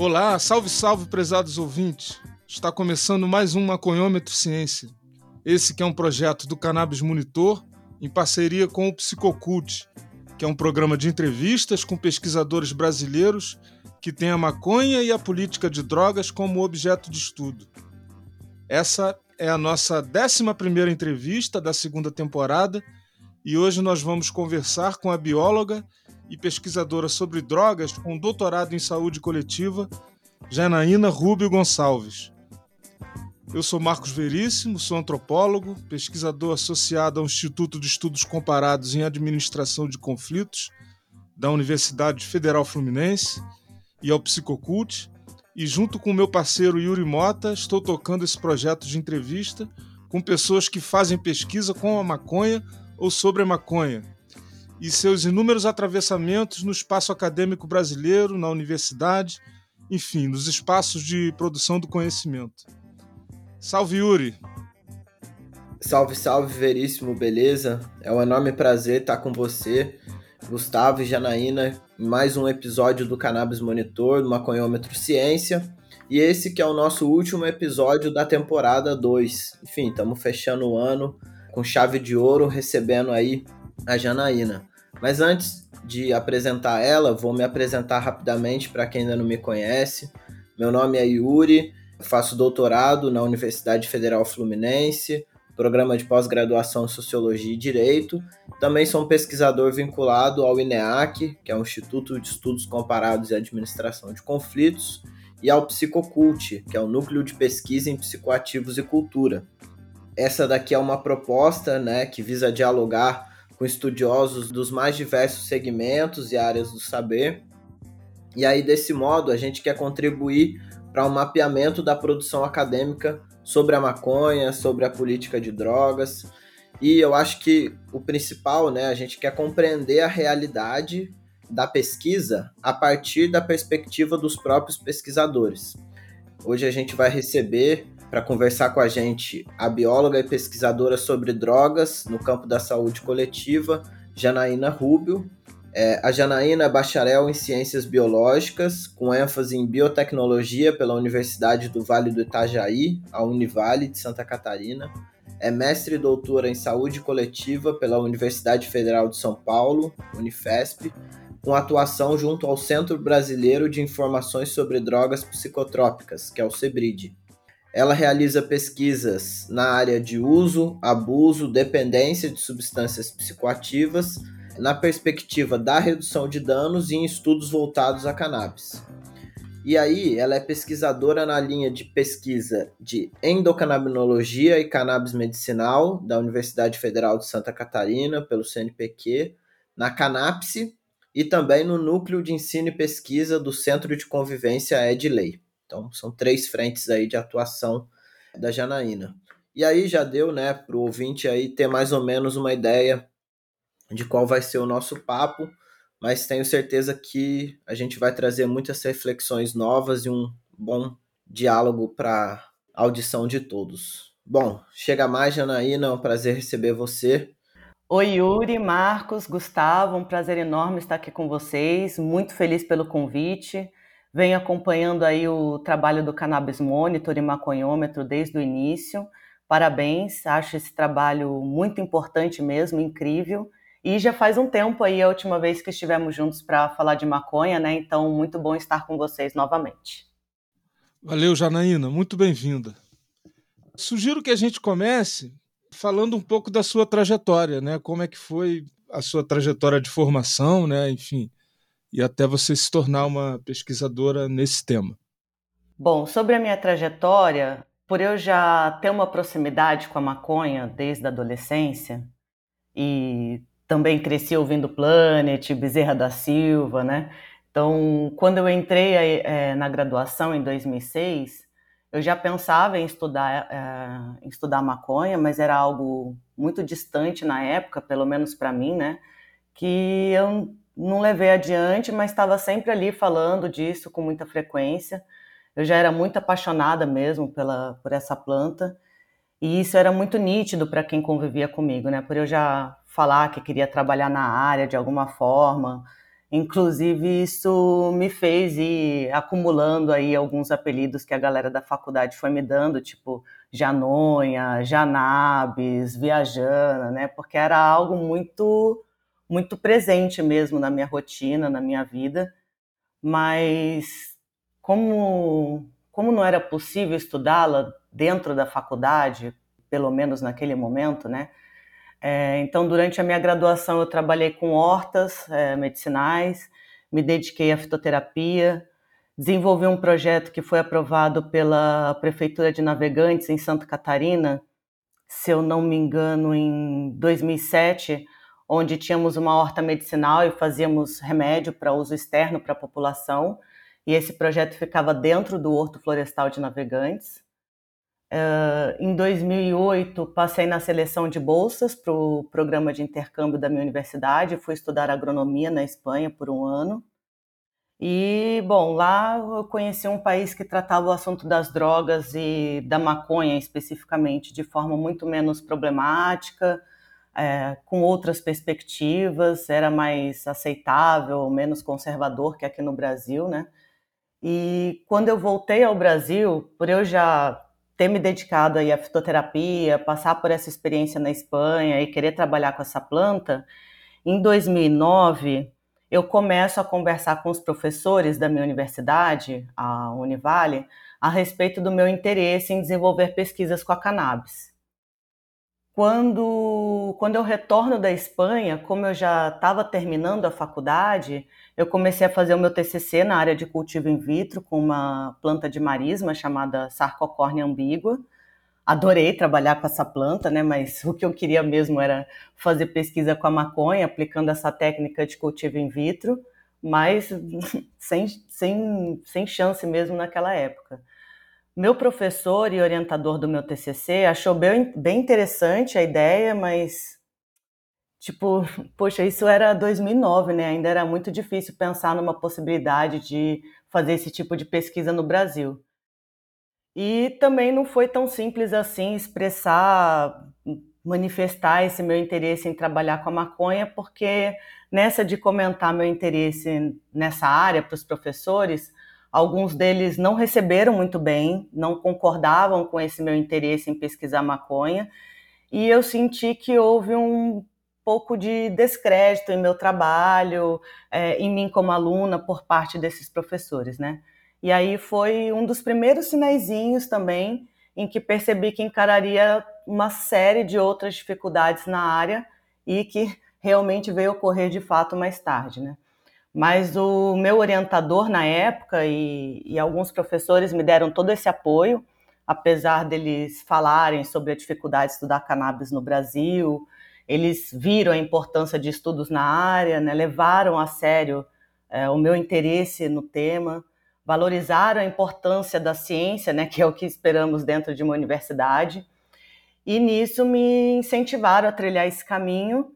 Olá, salve, salve, prezados ouvintes. Está começando mais um Maconhômetro Ciência. Esse que é um projeto do Cannabis Monitor em parceria com o Psicocult, que é um programa de entrevistas com pesquisadores brasileiros que têm a maconha e a política de drogas como objeto de estudo. Essa é a nossa 11 entrevista da segunda temporada e hoje nós vamos conversar com a bióloga e pesquisadora sobre drogas com doutorado em saúde coletiva, Janaína Rubio Gonçalves. Eu sou Marcos Veríssimo, sou antropólogo, pesquisador associado ao Instituto de Estudos Comparados em Administração de Conflitos da Universidade Federal Fluminense e ao Psicocult, e junto com meu parceiro Yuri Mota, estou tocando esse projeto de entrevista com pessoas que fazem pesquisa com a maconha ou sobre a maconha, e seus inúmeros atravessamentos no espaço acadêmico brasileiro, na universidade, enfim, nos espaços de produção do conhecimento. Salve, Yuri! Salve, salve, Veríssimo, beleza? É um enorme prazer estar com você, Gustavo e Janaína, em mais um episódio do Cannabis Monitor, do Maconhômetro Ciência. E esse que é o nosso último episódio da temporada 2. Enfim, estamos fechando o ano com chave de ouro, recebendo aí a Janaína. Mas antes de apresentar ela, vou me apresentar rapidamente para quem ainda não me conhece. Meu nome é Yuri, faço doutorado na Universidade Federal Fluminense, programa de pós-graduação em Sociologia e Direito. Também sou um pesquisador vinculado ao INEAC, que é o Instituto de Estudos Comparados e Administração de Conflitos, e ao Psicocult, que é o Núcleo de Pesquisa em Psicoativos e Cultura. Essa daqui é uma proposta né, que visa dialogar com estudiosos dos mais diversos segmentos e áreas do saber. E aí, desse modo, a gente quer contribuir para um mapeamento da produção acadêmica sobre a maconha, sobre a política de drogas. E eu acho que o principal, né, a gente quer compreender a realidade da pesquisa a partir da perspectiva dos próprios pesquisadores. Hoje a gente vai receber para conversar com a gente a bióloga e pesquisadora sobre drogas no campo da saúde coletiva, Janaína Rubio. É, a Janaína é bacharel em Ciências Biológicas, com ênfase em Biotecnologia pela Universidade do Vale do Itajaí, a Univale de Santa Catarina. É mestre e doutora em Saúde Coletiva pela Universidade Federal de São Paulo, Unifesp, com atuação junto ao Centro Brasileiro de Informações sobre Drogas Psicotrópicas, que é o CEBRID. Ela realiza pesquisas na área de uso, abuso, dependência de substâncias psicoativas, na perspectiva da redução de danos e em estudos voltados a cannabis. E aí, ela é pesquisadora na linha de pesquisa de endocannabinologia e cannabis medicinal da Universidade Federal de Santa Catarina, pelo CNPq, na Canapse e também no Núcleo de Ensino e Pesquisa do Centro de Convivência Edley. Então, são três frentes aí de atuação da Janaína. E aí já deu, né, para o ouvinte aí ter mais ou menos uma ideia de qual vai ser o nosso papo, mas tenho certeza que a gente vai trazer muitas reflexões novas e um bom diálogo para audição de todos. Bom, chega mais, Janaína, é um prazer receber você. Oi, Yuri, Marcos, Gustavo, um prazer enorme estar aqui com vocês. Muito feliz pelo convite. Venho acompanhando aí o trabalho do Cannabis Monitor e Maconhômetro desde o início. Parabéns, acho esse trabalho muito importante mesmo, incrível. E já faz um tempo aí a última vez que estivemos juntos para falar de maconha, né? Então, muito bom estar com vocês novamente. Valeu, Janaína, muito bem-vinda. Sugiro que a gente comece falando um pouco da sua trajetória, né? Como é que foi a sua trajetória de formação, né? Enfim, e até você se tornar uma pesquisadora nesse tema. Bom, sobre a minha trajetória, por eu já ter uma proximidade com a maconha desde a adolescência e também cresci ouvindo Planet, Bezerra da Silva, né? Então, quando eu entrei é, na graduação em 2006, eu já pensava em estudar, é, em estudar maconha, mas era algo muito distante na época, pelo menos para mim, né? Que eu não levei adiante, mas estava sempre ali falando disso com muita frequência. Eu já era muito apaixonada mesmo pela, por essa planta, e isso era muito nítido para quem convivia comigo, né? Por eu já falar que queria trabalhar na área de alguma forma, Inclusive, isso me fez ir acumulando aí alguns apelidos que a galera da faculdade foi me dando, tipo Janonha, Janabes, Viajana, né? Porque era algo muito, muito presente mesmo na minha rotina, na minha vida. Mas como, como não era possível estudá-la dentro da faculdade, pelo menos naquele momento, né? É, então, durante a minha graduação, eu trabalhei com hortas é, medicinais, me dediquei à fitoterapia, desenvolvi um projeto que foi aprovado pela Prefeitura de Navegantes, em Santa Catarina, se eu não me engano, em 2007, onde tínhamos uma horta medicinal e fazíamos remédio para uso externo para a população. E esse projeto ficava dentro do Horto Florestal de Navegantes. Uh, em 2008, passei na seleção de bolsas para o programa de intercâmbio da minha universidade, fui estudar agronomia na Espanha por um ano. E, bom, lá eu conheci um país que tratava o assunto das drogas e da maconha especificamente de forma muito menos problemática, é, com outras perspectivas, era mais aceitável, menos conservador que aqui no Brasil, né? E quando eu voltei ao Brasil, por eu já ter me dedicado aí à fitoterapia, passar por essa experiência na Espanha e querer trabalhar com essa planta, em 2009 eu começo a conversar com os professores da minha universidade, a Univale, a respeito do meu interesse em desenvolver pesquisas com a cannabis. Quando, quando eu retorno da Espanha, como eu já estava terminando a faculdade, eu comecei a fazer o meu TCC na área de cultivo in vitro com uma planta de marisma chamada Sarcocornia ambígua. Adorei trabalhar com essa planta, né? Mas o que eu queria mesmo era fazer pesquisa com a maconha, aplicando essa técnica de cultivo in vitro, mas sem, sem, sem chance mesmo naquela época. Meu professor e orientador do meu TCC achou bem, bem interessante a ideia, mas tipo, poxa, isso era 2009, né? Ainda era muito difícil pensar numa possibilidade de fazer esse tipo de pesquisa no Brasil. E também não foi tão simples assim expressar, manifestar esse meu interesse em trabalhar com a maconha, porque nessa de comentar meu interesse nessa área para os professores, Alguns deles não receberam muito bem, não concordavam com esse meu interesse em pesquisar maconha, e eu senti que houve um pouco de descrédito em meu trabalho, é, em mim como aluna, por parte desses professores, né? E aí foi um dos primeiros sinaizinhos também em que percebi que encararia uma série de outras dificuldades na área e que realmente veio ocorrer de fato mais tarde, né? Mas o meu orientador na época e, e, alguns professores me deram todo esse apoio, apesar deles falarem sobre a dificuldade de estudar cannabis no Brasil. Eles viram a importância de estudos na área, né, levaram a sério é, o meu interesse no tema, valorizaram a importância da ciência, né, que é o que esperamos dentro de uma universidade, e nisso me incentivaram a trilhar esse caminho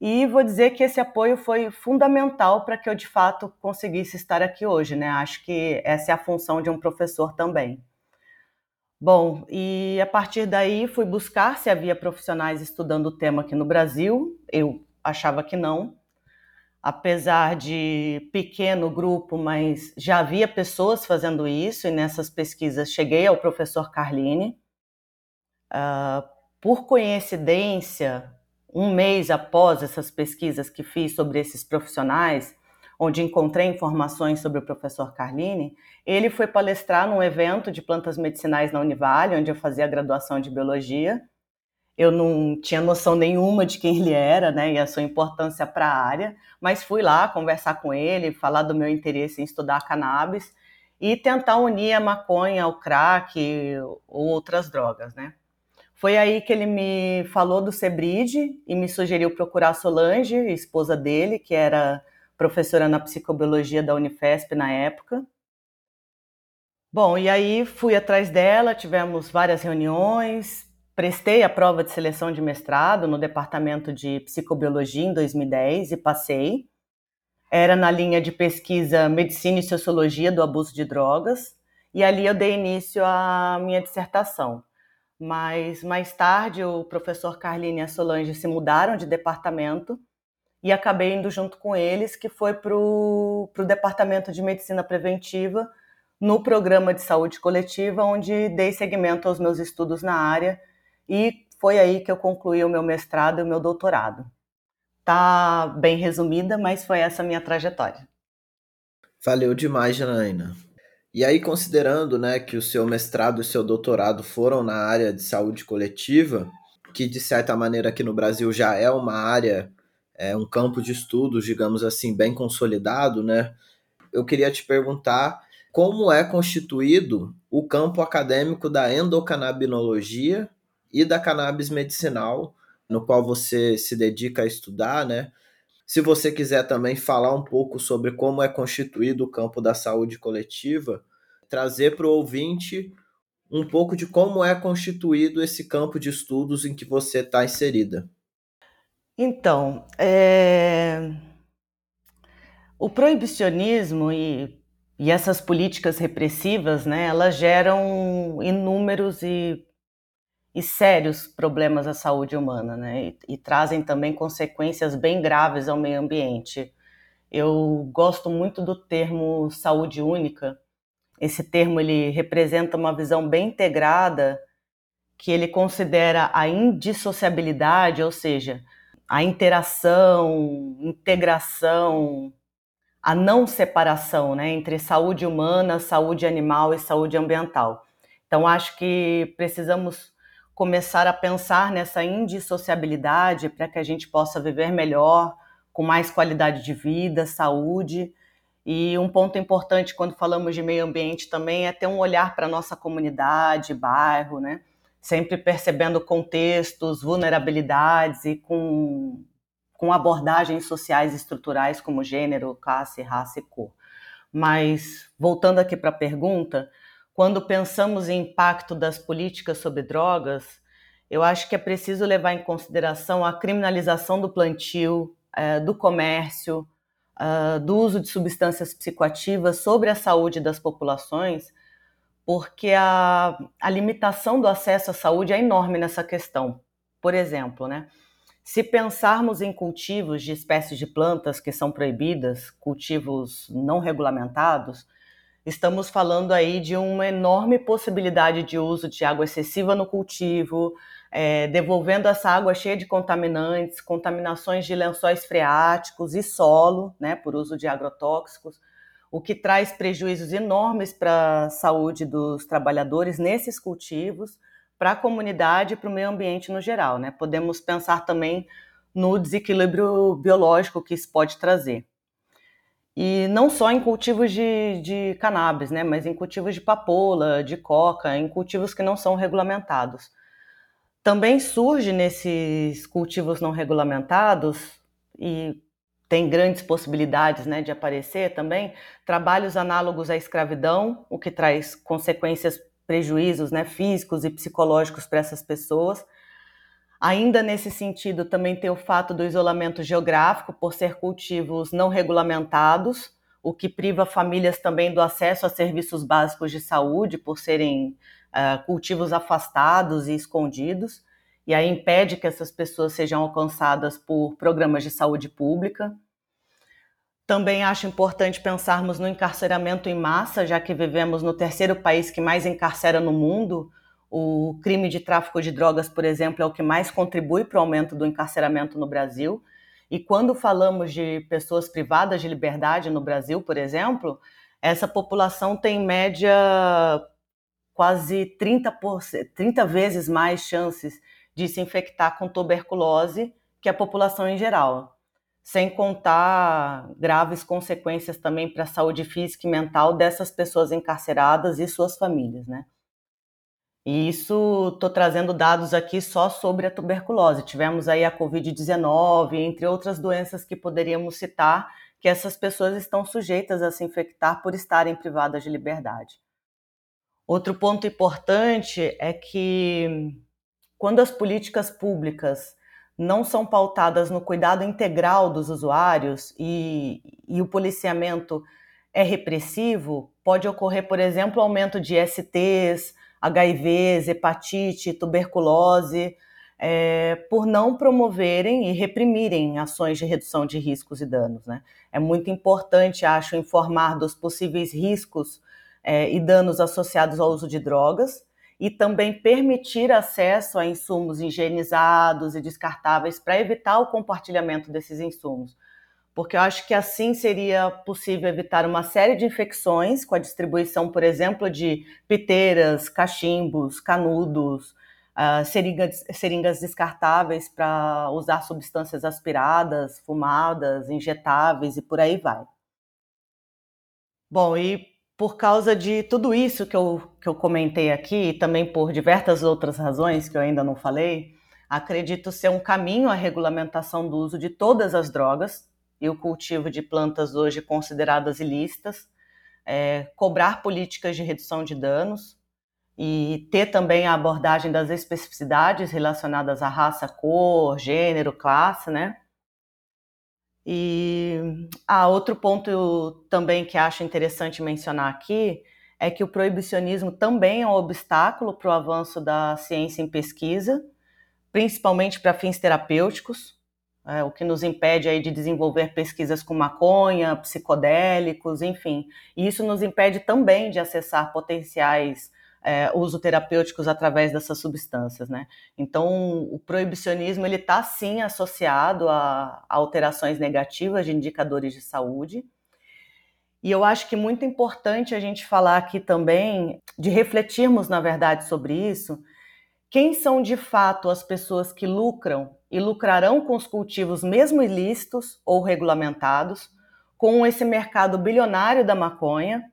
e vou dizer que esse apoio foi fundamental para que eu de fato conseguisse estar aqui hoje, né? Acho que essa é a função de um professor também. Bom, e a partir daí fui buscar se havia profissionais estudando o tema aqui no Brasil. Eu achava que não, apesar de pequeno grupo, mas já havia pessoas fazendo isso, e nessas pesquisas cheguei ao professor Carline. Uh, por coincidência, um mês após essas pesquisas que fiz sobre esses profissionais, onde encontrei informações sobre o professor Carline, ele foi palestrar num evento de plantas medicinais na Univale, onde eu fazia a graduação de biologia. Eu não tinha noção nenhuma de quem ele era, né, e a sua importância para a área, mas fui lá conversar com ele, falar do meu interesse em estudar cannabis e tentar unir a maconha ao crack ou outras drogas, né? Foi aí que ele me falou do Sebride e me sugeriu procurar a Solange, esposa dele, que era professora na psicobiologia da Unifesp na época. Bom, e aí fui atrás dela, tivemos várias reuniões, prestei a prova de seleção de mestrado no departamento de psicobiologia em 2010 e passei. Era na linha de pesquisa Medicina e Sociologia do Abuso de Drogas, e ali eu dei início à minha dissertação mas mais tarde o professor Carline e a Solange se mudaram de departamento e acabei indo junto com eles, que foi para o Departamento de Medicina Preventiva, no programa de saúde coletiva, onde dei seguimento aos meus estudos na área e foi aí que eu concluí o meu mestrado e o meu doutorado. Tá bem resumida, mas foi essa a minha trajetória. Valeu demais, Janaína. E aí, considerando né, que o seu mestrado e o seu doutorado foram na área de saúde coletiva, que de certa maneira aqui no Brasil já é uma área, é um campo de estudos, digamos assim, bem consolidado, né? Eu queria te perguntar como é constituído o campo acadêmico da endocannabinologia e da cannabis medicinal, no qual você se dedica a estudar, né? Se você quiser também falar um pouco sobre como é constituído o campo da saúde coletiva, trazer para o ouvinte um pouco de como é constituído esse campo de estudos em que você está inserida. Então, é... o proibicionismo e, e essas políticas repressivas, né, elas geram inúmeros e, e sérios problemas à saúde humana, né, e, e trazem também consequências bem graves ao meio ambiente. Eu gosto muito do termo saúde única, esse termo ele representa uma visão bem integrada que ele considera a indissociabilidade, ou seja, a interação, integração, a não separação né, entre saúde humana, saúde animal e saúde ambiental. Então, acho que precisamos começar a pensar nessa indissociabilidade para que a gente possa viver melhor, com mais qualidade de vida, saúde e um ponto importante quando falamos de meio ambiente também é ter um olhar para a nossa comunidade, bairro, né? Sempre percebendo contextos, vulnerabilidades e com, com abordagens sociais estruturais como gênero, classe, raça e cor. Mas, voltando aqui para a pergunta, quando pensamos em impacto das políticas sobre drogas, eu acho que é preciso levar em consideração a criminalização do plantio, é, do comércio, uh, do uso de substâncias psicoativas sobre a saúde das populações, porque a, a limitação do acesso à saúde é enorme nessa questão. Por exemplo, né? Se pensarmos em cultivos de espécies de plantas que são proibidas, cultivos não regulamentados, estamos falando aí de uma enorme possibilidade de uso de água excessiva no cultivo, é, devolvendo essa água cheia de contaminantes, contaminações de lençóis freáticos e solo, né, por uso de agrotóxicos, o que traz prejuízos enormes para a saúde dos trabalhadores nesses cultivos, para a comunidade e para o meio ambiente no geral. Né? Podemos pensar também no desequilíbrio biológico que isso pode trazer. E não só em cultivos de, de cannabis, né, mas em cultivos de papoula, de coca, em cultivos que não são regulamentados. Também surge nesses cultivos não regulamentados e tem grandes possibilidades né, de aparecer também trabalhos análogos à escravidão, o que traz consequências, prejuízos né, físicos e psicológicos para essas pessoas. Ainda nesse sentido, também tem o fato do isolamento geográfico, por ser cultivos não regulamentados, o que priva famílias também do acesso a serviços básicos de saúde, por serem uh, cultivos afastados e escondidos, e aí impede que essas pessoas sejam alcançadas por programas de saúde pública. Também acho importante pensarmos no encarceramento em massa, já que vivemos no terceiro país que mais encarcera no mundo. O crime de tráfico de drogas, por exemplo, é o que mais contribui para o aumento do encarceramento no Brasil. E quando falamos de pessoas privadas de liberdade no Brasil, por exemplo, essa população tem em média quase 30, por, 30 vezes mais chances de se infectar com tuberculose que a população em geral, sem contar graves consequências também para a saúde física e mental dessas pessoas encarceradas e suas famílias, né? E isso estou trazendo dados aqui só sobre a tuberculose. Tivemos aí a Covid-19, entre outras doenças que poderíamos citar, que essas pessoas estão sujeitas a se infectar por estarem privadas de liberdade. Outro ponto importante é que quando as políticas públicas não são pautadas no cuidado integral dos usuários e, e o policiamento é repressivo, pode ocorrer, por exemplo, aumento de STs, HIVs, hepatite, tuberculose, é, por não promoverem e reprimirem ações de redução de riscos e danos. Né? É muito importante, acho, informar dos possíveis riscos é, e danos associados ao uso de drogas e também permitir acesso a insumos higienizados e descartáveis para evitar o compartilhamento desses insumos. Porque eu acho que assim seria possível evitar uma série de infecções com a distribuição, por exemplo, de piteiras, cachimbos, canudos, uh, seringas, seringas descartáveis para usar substâncias aspiradas, fumadas, injetáveis e por aí vai. Bom, e por causa de tudo isso que eu, que eu comentei aqui, e também por diversas outras razões que eu ainda não falei, acredito ser um caminho a regulamentação do uso de todas as drogas e o cultivo de plantas hoje consideradas ilícitas, é, cobrar políticas de redução de danos, e ter também a abordagem das especificidades relacionadas à raça, cor, gênero, classe, né? E ah, outro ponto também que acho interessante mencionar aqui é que o proibicionismo também é um obstáculo para o avanço da ciência em pesquisa, principalmente para fins terapêuticos, é, o que nos impede aí de desenvolver pesquisas com maconha, psicodélicos, enfim. E isso nos impede também de acessar potenciais é, uso terapêuticos através dessas substâncias, né? Então, o proibicionismo ele está sim associado a, a alterações negativas de indicadores de saúde. E eu acho que muito importante a gente falar aqui também de refletirmos, na verdade, sobre isso. Quem são de fato as pessoas que lucram e lucrarão com os cultivos mesmo ilícitos ou regulamentados, com esse mercado bilionário da maconha,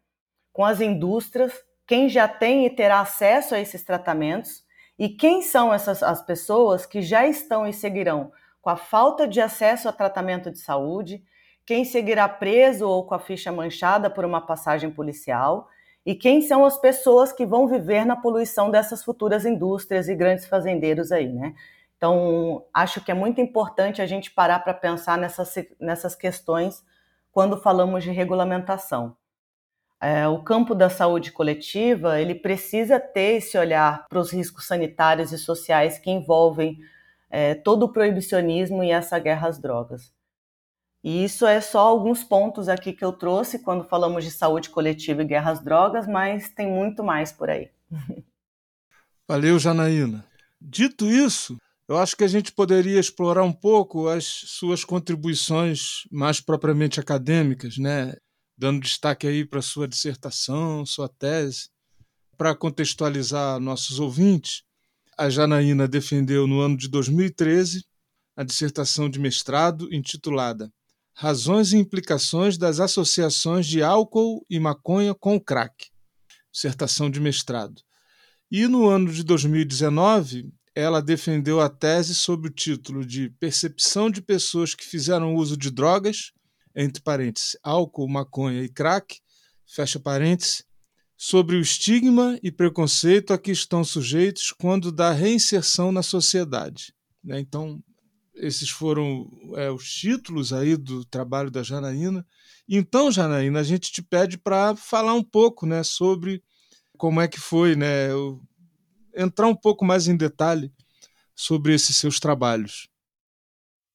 com as indústrias quem já tem e terá acesso a esses tratamentos e quem são essas as pessoas que já estão e seguirão com a falta de acesso a tratamento de saúde, quem seguirá preso ou com a ficha manchada por uma passagem policial e quem são as pessoas que vão viver na poluição dessas futuras indústrias e grandes fazendeiros aí, né? Então, acho que é muito importante a gente parar para pensar nessas, nessas questões quando falamos de regulamentação é, o campo da saúde coletiva ele precisa ter esse olhar para os riscos sanitários e sociais que envolvem é, todo o proibicionismo e essa guerra às drogas. E isso é só alguns pontos aqui que eu trouxe quando falamos de saúde coletiva e guerra às drogas, mas tem muito mais por aí. Valeu, Janaína. Dito isso, eu acho que a gente poderia explorar um pouco as suas contribuições mais propriamente acadêmicas, né? dando destaque aí para sua dissertação, sua tese. Para contextualizar nossos ouvintes, a Janaína defendeu no ano de 2013 a dissertação de mestrado intitulada Razões e implicações das associações de álcool e maconha com crack. Dissertação de mestrado. E no ano de 2019, ela defendeu a tese sob o título de Percepção de pessoas que fizeram uso de drogas entre parênteses, álcool, maconha e crack, fecha parênteses, sobre o estigma e preconceito a que estão sujeitos quando da reinserção na sociedade. Né? Então, esses foram é, os títulos aí do trabalho da Janaína. Então, Janaína, a gente te pede para falar um pouco né, sobre como é que foi, né, entrar um pouco mais em detalhe sobre esses seus trabalhos.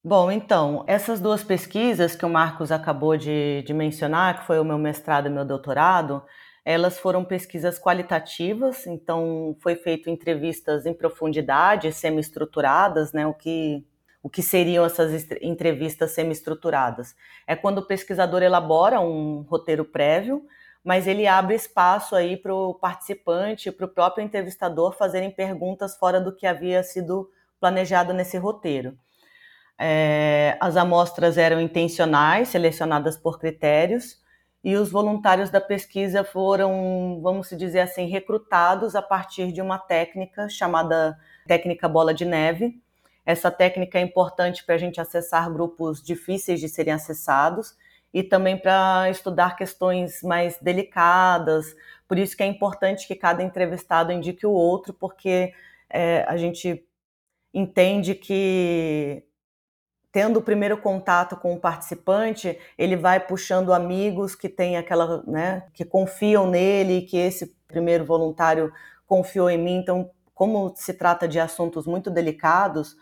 Bom, então, essas duas pesquisas que o Marcos acabou de, de mencionar, que foi o meu mestrado e meu doutorado, elas foram pesquisas qualitativas, então foi feito entrevistas em profundidade, semi-estruturadas, né, o que, o que seriam essas entrevistas semi-estruturadas? É quando o pesquisador elabora um roteiro prévio, mas ele abre espaço aí para o participante, para o próprio entrevistador fazerem perguntas fora do que havia sido planejado nesse roteiro. É, as amostras eram intencionais, selecionadas por critérios, e os voluntários da pesquisa foram, vamos dizer assim, recrutados a partir de uma técnica chamada técnica bola de neve. Essa técnica é importante para a gente acessar grupos difíceis de serem acessados e também para estudar questões mais delicadas. Por isso que é importante que cada entrevistado indique o outro, porque é, a gente entende que tendo o primeiro contato com o participante, ele vai puxando amigos que têm aquela, né, que confiam nele, que esse primeiro voluntário confiou em mim, então como se trata de assuntos muito delicados,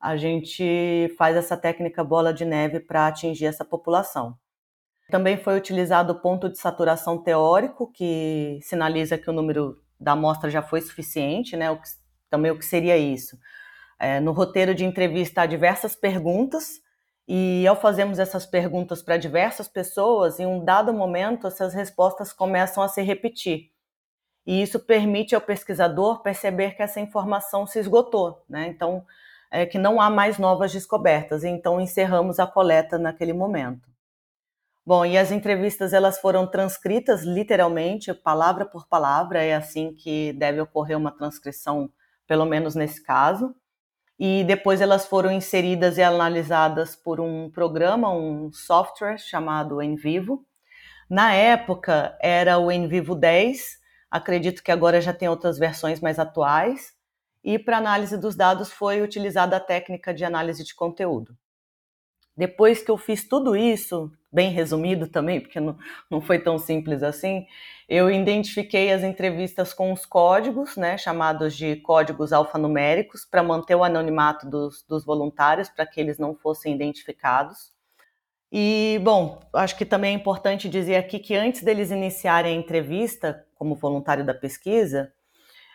a gente faz essa técnica bola de neve para atingir essa população. Também foi utilizado o ponto de saturação teórico, que sinaliza que o número da amostra já foi suficiente, né? O que, também o que seria isso? É, no roteiro de entrevista há diversas perguntas, e ao fazermos essas perguntas para diversas pessoas, em um dado momento, essas respostas começam a se repetir. E isso permite ao pesquisador perceber que essa informação se esgotou, né? Então, é, que não há mais novas descobertas. Então, encerramos a coleta naquele momento. Bom, e as entrevistas elas foram transcritas literalmente, palavra por palavra, é assim que deve ocorrer uma transcrição, pelo menos nesse caso. E depois elas foram inseridas e analisadas por um programa, um software chamado Envivo. Na época era o Envivo 10, acredito que agora já tem outras versões mais atuais. E para análise dos dados foi utilizada a técnica de análise de conteúdo. Depois que eu fiz tudo isso, bem resumido também, porque não, não foi tão simples assim, eu identifiquei as entrevistas com os códigos, né, chamados de códigos alfanuméricos, para manter o anonimato dos, dos voluntários, para que eles não fossem identificados. E, bom, acho que também é importante dizer aqui que antes deles iniciarem a entrevista como voluntário da pesquisa,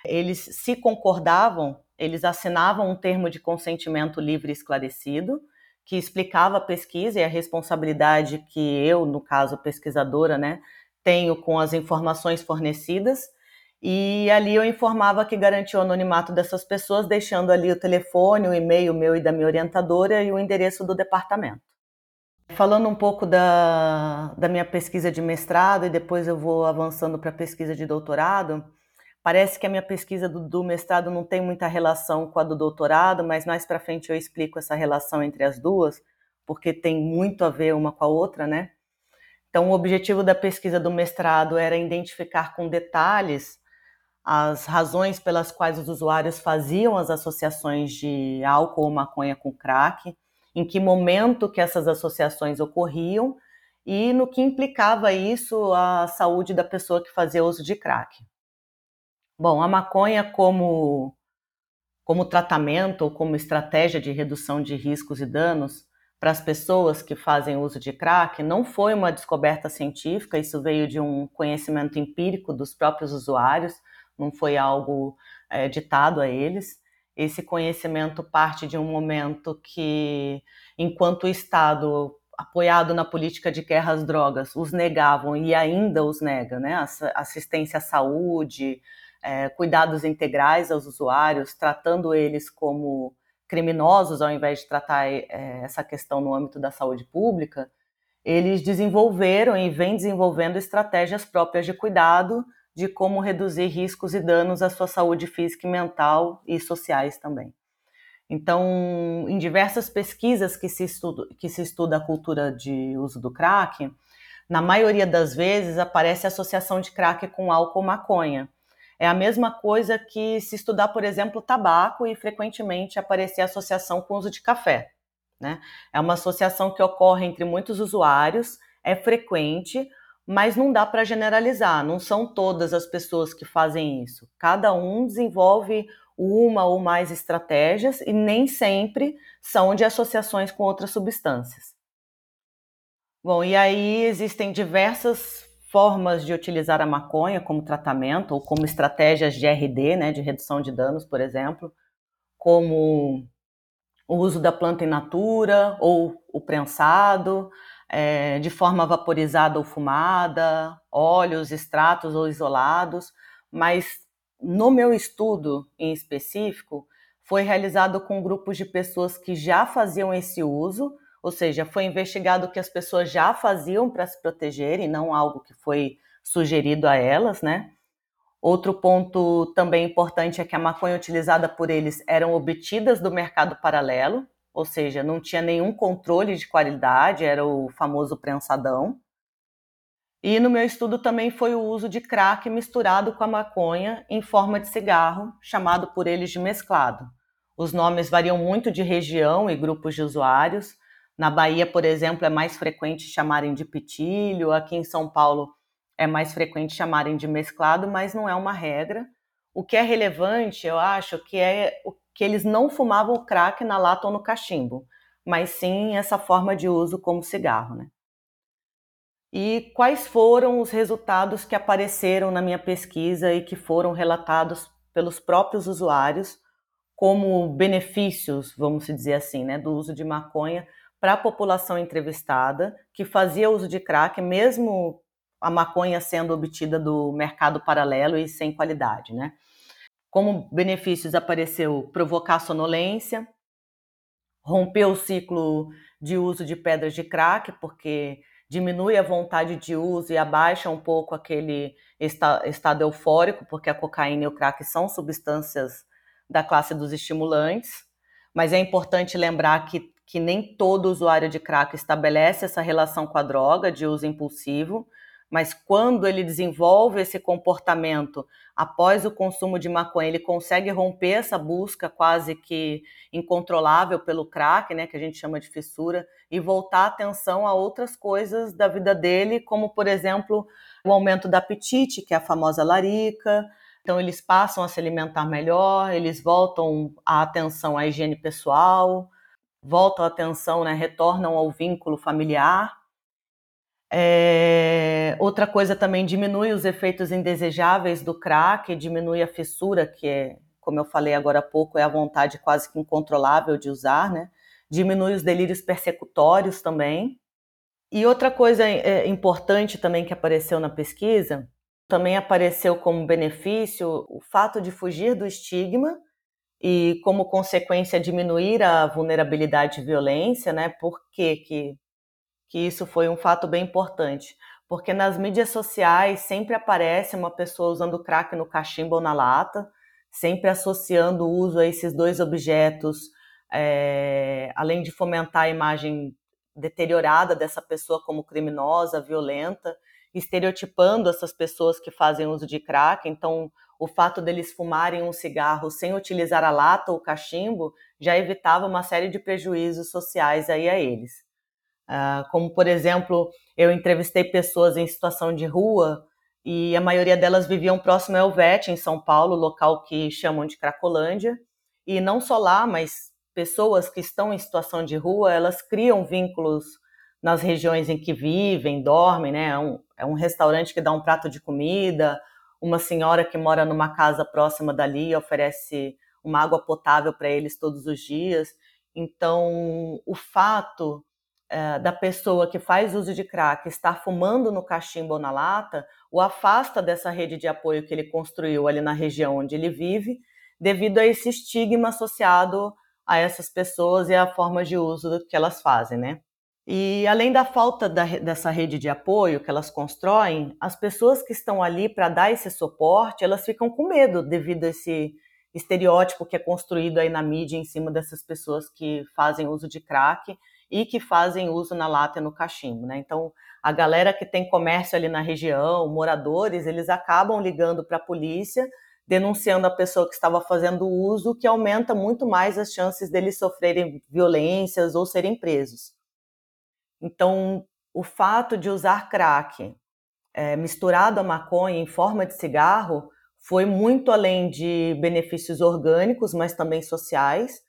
eles se concordavam, eles assinavam um termo de consentimento livre e esclarecido, que explicava a pesquisa e a responsabilidade que eu, no caso pesquisadora, né, tenho com as informações fornecidas. E ali eu informava que garantia o anonimato dessas pessoas, deixando ali o telefone, o e-mail meu e da minha orientadora e o endereço do departamento. Falando um pouco da, da minha pesquisa de mestrado e depois eu vou avançando para a pesquisa de doutorado, Parece que a minha pesquisa do, do, mestrado não tem muita relação com a do doutorado, mas mais para frente eu explico essa relação entre as duas, porque tem muito a ver uma com a outra, né? Então, o objetivo da pesquisa do mestrado era identificar com detalhes as razões pelas quais os usuários faziam as associações de álcool ou maconha com crack, em que momento que essas associações ocorriam e no que implicava isso a saúde da pessoa que fazia uso de crack. Bom, a maconha como, como tratamento ou como estratégia de redução de riscos e danos para as pessoas que fazem uso de crack não foi uma descoberta científica, isso veio de um conhecimento empírico dos próprios usuários, não foi algo é, ditado a eles. Esse conhecimento parte de um momento que, enquanto o Estado apoiado na política de guerra às drogas, os negavam e ainda os nega, né? Assistência à saúde, é, cuidados integrais aos usuários, tratando eles como criminosos ao invés de tratar é, essa questão no âmbito da saúde pública, eles desenvolveram e vêm desenvolvendo estratégias próprias de cuidado de como reduzir riscos e danos à sua saúde física e mental e sociais também. Então, em diversas pesquisas que se estuda, que se estuda a cultura de uso do crack, na maioria das vezes aparece a associação de crack com álcool maconha. É a mesma coisa que se estudar, por exemplo, tabaco e frequentemente aparecer associação com o uso de café. Né? É uma associação que ocorre entre muitos usuários, é frequente, mas não dá para generalizar, não são todas as pessoas que fazem isso. Cada um desenvolve uma ou mais estratégias e nem sempre são de associações com outras substâncias. Bom, e aí existem diversas formas de utilizar a maconha como tratamento ou como estratégias de RD, né, de redução de danos, por exemplo, como o uso da planta in natura ou o prensado, é, de forma vaporizada ou fumada, óleos, extratos ou isolados, mas no meu estudo em específico foi realizado com grupos de pessoas que já faziam esse uso, ou seja, foi investigado o que as pessoas já faziam para se proteger e não algo que foi sugerido a elas, né? Outro ponto também importante é que a maconha utilizada por eles eram obtidas do mercado paralelo, ou seja, não tinha nenhum controle de qualidade, era o famoso prensadão. E no meu estudo também foi o uso de crack misturado com a maconha em forma de cigarro, chamado por eles de mesclado. Os nomes variam muito de região e grupos de usuários, na Bahia, por exemplo, é mais frequente chamarem de pitilho, aqui em São Paulo é mais frequente chamarem de mesclado, mas não é uma regra. O que é relevante, eu acho, que é que eles não fumavam o crack na lata ou no cachimbo, mas sim essa forma de uso como cigarro, né? E quais foram os resultados que apareceram na minha pesquisa e que foram relatados pelos próprios usuários como benefícios, vamos dizer assim, né, do uso de maconha para a população entrevistada que fazia uso de crack, mesmo a maconha sendo obtida do mercado paralelo e sem qualidade, né? Como benefícios apareceu provocar sonolência, romper o ciclo de uso de pedras de crack, porque diminui a vontade de uso e abaixa um pouco aquele estado eufórico, porque a cocaína e o crack são substâncias da classe dos estimulantes. Mas é importante lembrar que, que nem todo usuário de crack estabelece essa relação com a droga de uso impulsivo mas quando ele desenvolve esse comportamento após o consumo de maconha, ele consegue romper essa busca quase que incontrolável pelo crack, né, que a gente chama de fissura, e voltar a atenção a outras coisas da vida dele, como por exemplo, o aumento do apetite, que é a famosa larica. Então eles passam a se alimentar melhor, eles voltam a atenção à higiene pessoal, voltam a atenção, né, retornam ao vínculo familiar é, outra coisa também diminui os efeitos indesejáveis do crack, diminui a fissura, que é, como eu falei agora há pouco, é a vontade quase que incontrolável de usar, né? Diminui os delírios persecutórios também. E outra coisa é, importante também que apareceu na pesquisa, também apareceu como benefício o fato de fugir do estigma e, como consequência, diminuir a vulnerabilidade de violência, né? Por que, que que isso foi um fato bem importante, porque nas mídias sociais sempre aparece uma pessoa usando crack no cachimbo ou na lata, sempre associando o uso a esses dois objetos, é, além de fomentar a imagem deteriorada dessa pessoa como criminosa, violenta, estereotipando essas pessoas que fazem uso de crack. Então, o fato deles fumarem um cigarro sem utilizar a lata ou cachimbo já evitava uma série de prejuízos sociais aí a eles. Uh, como, por exemplo, eu entrevistei pessoas em situação de rua e a maioria delas viviam próximo a Elvete, em São Paulo, local que chamam de Cracolândia. E não só lá, mas pessoas que estão em situação de rua, elas criam vínculos nas regiões em que vivem, dormem, né? É um, é um restaurante que dá um prato de comida, uma senhora que mora numa casa próxima dali oferece uma água potável para eles todos os dias. Então, o fato eh, da pessoa que faz uso de crack estar fumando no cachimbo ou na lata, o afasta dessa rede de apoio que ele construiu ali na região onde ele vive, devido a esse estigma associado a essas pessoas e a forma de uso que elas fazem, né? E além da falta da, dessa rede de apoio que elas constroem, as pessoas que estão ali para dar esse suporte, elas ficam com medo devido a esse estereótipo que é construído aí na mídia em cima dessas pessoas que fazem uso de crack e que fazem uso na lata e no cachimbo, né? Então, a galera que tem comércio ali na região, moradores, eles acabam ligando para a polícia, denunciando a pessoa que estava fazendo uso, que aumenta muito mais as chances deles sofrerem violências ou serem presos. Então, o fato de usar crack é, misturado a maconha em forma de cigarro foi muito além de benefícios orgânicos, mas também sociais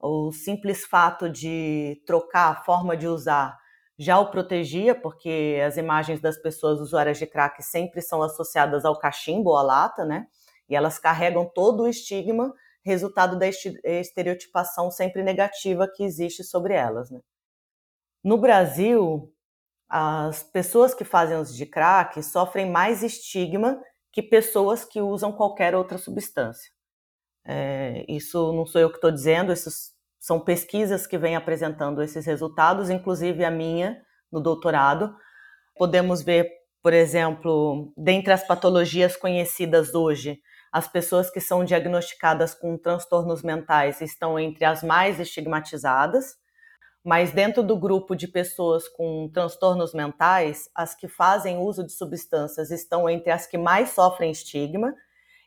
o simples fato de trocar a forma de usar já o protegia, porque as imagens das pessoas usuárias de crack sempre são associadas ao cachimbo ou à lata, né? E elas carregam todo o estigma, resultado da estereotipação sempre negativa que existe sobre elas, né? No Brasil, as pessoas que fazem uso de crack sofrem mais estigma que pessoas que usam qualquer outra substância. É, isso não sou eu que estou dizendo, isso são pesquisas que vêm apresentando esses resultados, inclusive a minha no doutorado. Podemos ver, por exemplo, dentre as patologias conhecidas hoje, as pessoas que são diagnosticadas com transtornos mentais estão entre as mais estigmatizadas, mas dentro do grupo de pessoas com transtornos mentais, as que fazem uso de substâncias estão entre as que mais sofrem estigma,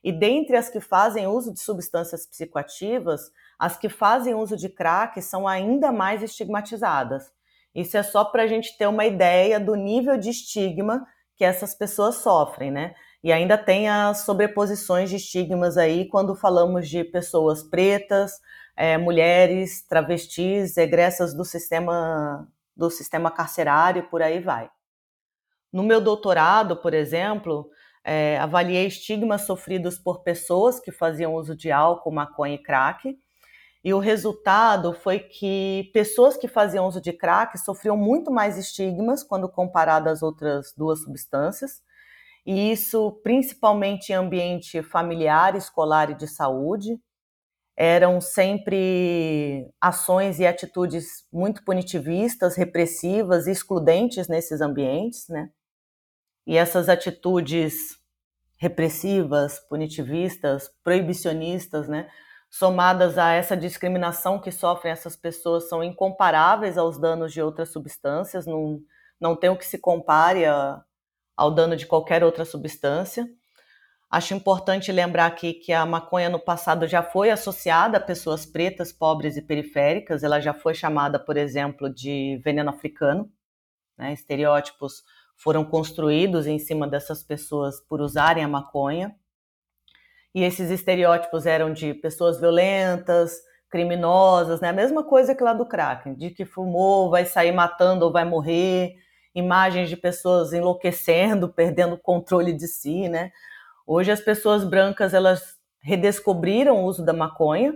e dentre as que fazem uso de substâncias psicoativas, as que fazem uso de crack são ainda mais estigmatizadas. Isso é só para a gente ter uma ideia do nível de estigma que essas pessoas sofrem, né? E ainda tem as sobreposições de estigmas aí quando falamos de pessoas pretas, é, mulheres, travestis, egressas do sistema do sistema carcerário, por aí vai. No meu doutorado, por exemplo, é, avaliei estigmas sofridos por pessoas que faziam uso de álcool, maconha e crack, e o resultado foi que pessoas que faziam uso de crack sofriam muito mais estigmas quando comparado às outras duas substâncias, e isso principalmente em ambiente familiar, escolar e de saúde. Eram sempre ações e atitudes muito punitivistas, repressivas excludentes nesses ambientes, né? E essas atitudes repressivas, punitivistas, proibicionistas, né? somadas a essa discriminação que sofrem essas pessoas, são incomparáveis aos danos de outras substâncias, não, não tem o que se compare a, ao dano de qualquer outra substância. Acho importante lembrar aqui que a maconha no passado já foi associada a pessoas pretas, pobres e periféricas, ela já foi chamada, por exemplo, de veneno africano. Né? Estereótipos foram construídos em cima dessas pessoas por usarem a maconha. E esses estereótipos eram de pessoas violentas, criminosas, né? A mesma coisa que lá do crack, de que fumou, vai sair matando ou vai morrer, imagens de pessoas enlouquecendo, perdendo o controle de si, né? Hoje as pessoas brancas elas redescobriram o uso da maconha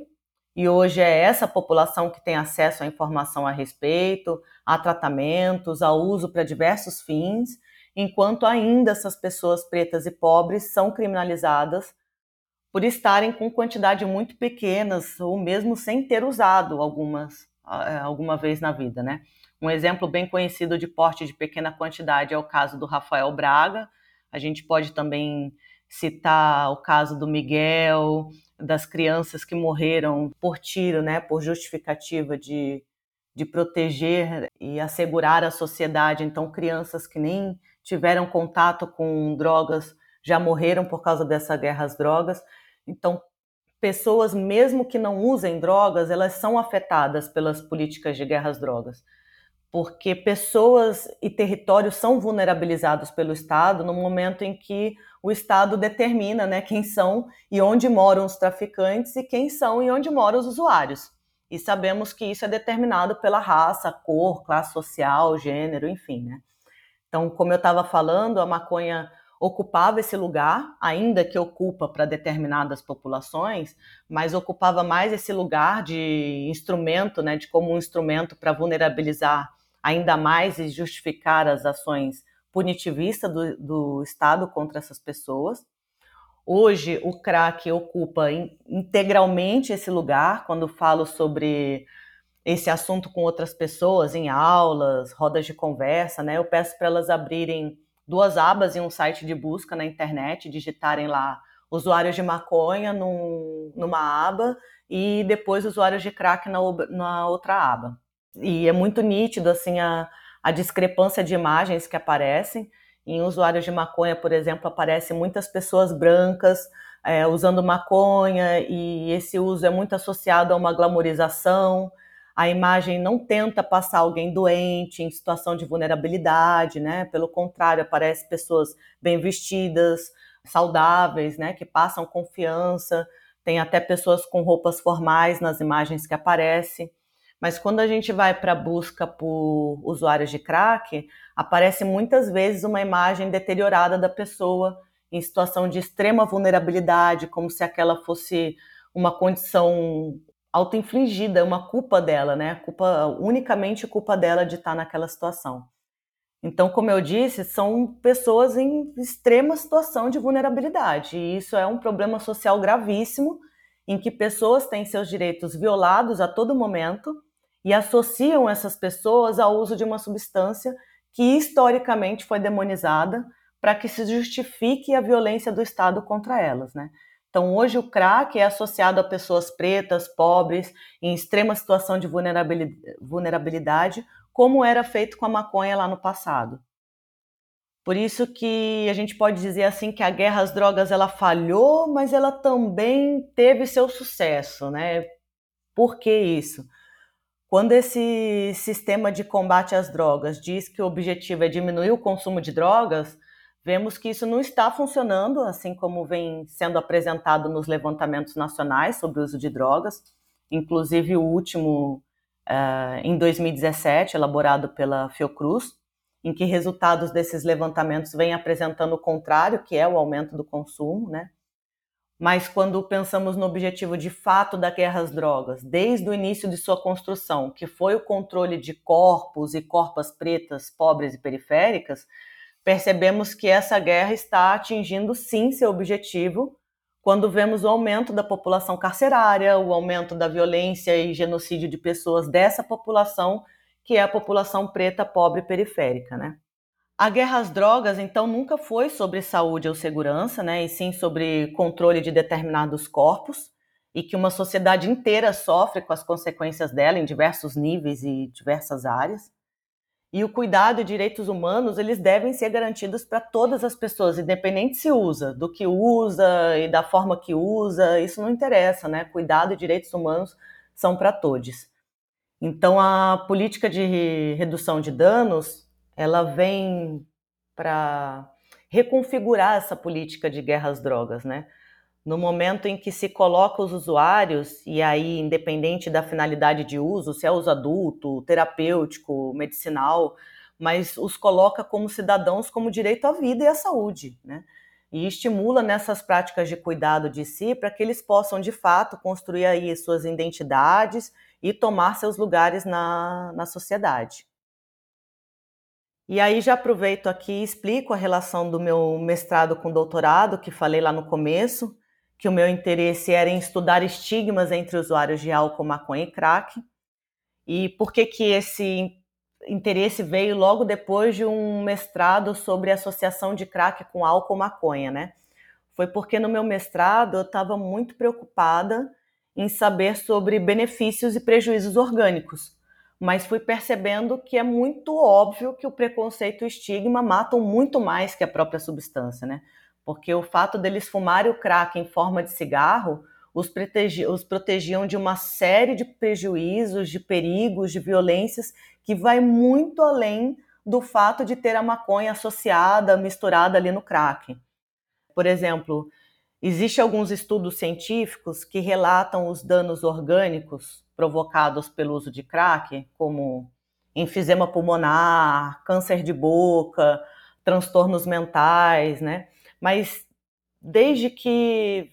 e hoje é essa população que tem acesso à informação a respeito, a tratamentos, a uso para diversos fins, enquanto ainda essas pessoas pretas e pobres são criminalizadas por estarem com quantidade muito pequenas ou mesmo sem ter usado algumas eh, alguma vez na vida, né? Um exemplo bem conhecido de porte de pequena quantidade é o caso do Rafael Braga. A gente pode também citar o caso do Miguel, das crianças que morreram por tiro, né, por justificativa de, de proteger e assegurar a sociedade. Então, crianças que nem tiveram contato com drogas já morreram por causa dessa guerra às drogas. Então, pessoas, mesmo que não usem drogas, elas são afetadas pelas políticas de guerra às drogas. Porque pessoas e territórios são vulnerabilizados pelo Estado no momento em que o Estado determina né, quem são e onde moram os traficantes e quem são e onde moram os usuários. E sabemos que isso é determinado pela raça, cor, classe social, gênero, enfim. Né? Então, como eu estava falando, a maconha ocupava esse lugar, ainda que ocupa para determinadas populações, mas ocupava mais esse lugar de instrumento, né, de como um instrumento para vulnerabilizar ainda mais e justificar as ações punitivistas do, do Estado contra essas pessoas. Hoje, o crack ocupa integralmente esse lugar, quando falo sobre esse assunto com outras pessoas, em aulas, rodas de conversa, né? Eu peço para elas abrirem duas abas em um site de busca na internet, digitarem lá usuários de maconha num, numa aba e depois usuários de crack na, na outra aba. E é muito nítido assim a, a discrepância de imagens que aparecem. Em usuários de maconha, por exemplo, aparecem muitas pessoas brancas é, usando maconha e esse uso é muito associado a uma glamorização a imagem não tenta passar alguém doente, em situação de vulnerabilidade, né? Pelo contrário, aparece pessoas bem vestidas, saudáveis, né? Que passam confiança. Tem até pessoas com roupas formais nas imagens que aparecem. Mas quando a gente vai para busca por usuários de crack, aparece muitas vezes uma imagem deteriorada da pessoa em situação de extrema vulnerabilidade, como se aquela fosse uma condição auto-infligida, uma culpa dela, né? Culpa unicamente culpa dela de estar naquela situação. Então, como eu disse, são pessoas em extrema situação de vulnerabilidade, e isso é um problema social gravíssimo, em que pessoas têm seus direitos violados a todo momento e associam essas pessoas ao uso de uma substância que historicamente foi demonizada para que se justifique a violência do Estado contra elas, né? Então, hoje o crack é associado a pessoas pretas, pobres, em extrema situação de vulnerabilidade, como era feito com a maconha lá no passado. Por isso que a gente pode dizer assim que a guerra às drogas ela falhou, mas ela também teve seu sucesso, né? Por que isso? Quando esse sistema de combate às drogas diz que o objetivo é diminuir o consumo de drogas, vemos que isso não está funcionando, assim como vem sendo apresentado nos levantamentos nacionais sobre o uso de drogas, inclusive o último uh, em 2017, elaborado pela Fiocruz, em que resultados desses levantamentos vêm apresentando o contrário, que é o aumento do consumo, né? Mas quando pensamos no objetivo de fato da guerra às drogas, desde o início de sua construção, que foi o controle de corpos e corpas pretas, pobres e periféricas, percebemos que essa guerra está atingindo sim seu objetivo quando vemos o aumento da população carcerária, o aumento da violência e genocídio de pessoas dessa população, que é a população preta, pobre e periférica, né? A guerra às drogas, então, nunca foi sobre saúde ou segurança, né, e sim sobre controle de determinados corpos, e que uma sociedade inteira sofre com as consequências dela em diversos níveis e diversas áreas. E o cuidado e direitos humanos, eles devem ser garantidos para todas as pessoas, independente se usa, do que usa e da forma que usa, isso não interessa, né? Cuidado e direitos humanos são para todos. Então, a política de redução de danos ela vem para reconfigurar essa política de guerra às drogas, né? No momento em que se coloca os usuários, e aí, independente da finalidade de uso, se é uso adulto, terapêutico, medicinal, mas os coloca como cidadãos como direito à vida e à saúde, né? E estimula nessas práticas de cuidado de si para que eles possam, de fato, construir aí suas identidades e tomar seus lugares na, na sociedade. E aí já aproveito aqui e explico a relação do meu mestrado com doutorado, que falei lá no começo, que o meu interesse era em estudar estigmas entre usuários de álcool, maconha e crack. E por que que esse interesse veio logo depois de um mestrado sobre associação de crack com álcool maconha, né? Foi porque no meu mestrado eu estava muito preocupada em saber sobre benefícios e prejuízos orgânicos mas fui percebendo que é muito óbvio que o preconceito e o estigma matam muito mais que a própria substância, né? Porque o fato deles fumarem o crack em forma de cigarro os, protegi os protegiam de uma série de prejuízos, de perigos, de violências que vai muito além do fato de ter a maconha associada, misturada ali no crack. Por exemplo, Existem alguns estudos científicos que relatam os danos orgânicos provocados pelo uso de crack, como enfisema pulmonar, câncer de boca, transtornos mentais, né? Mas desde que,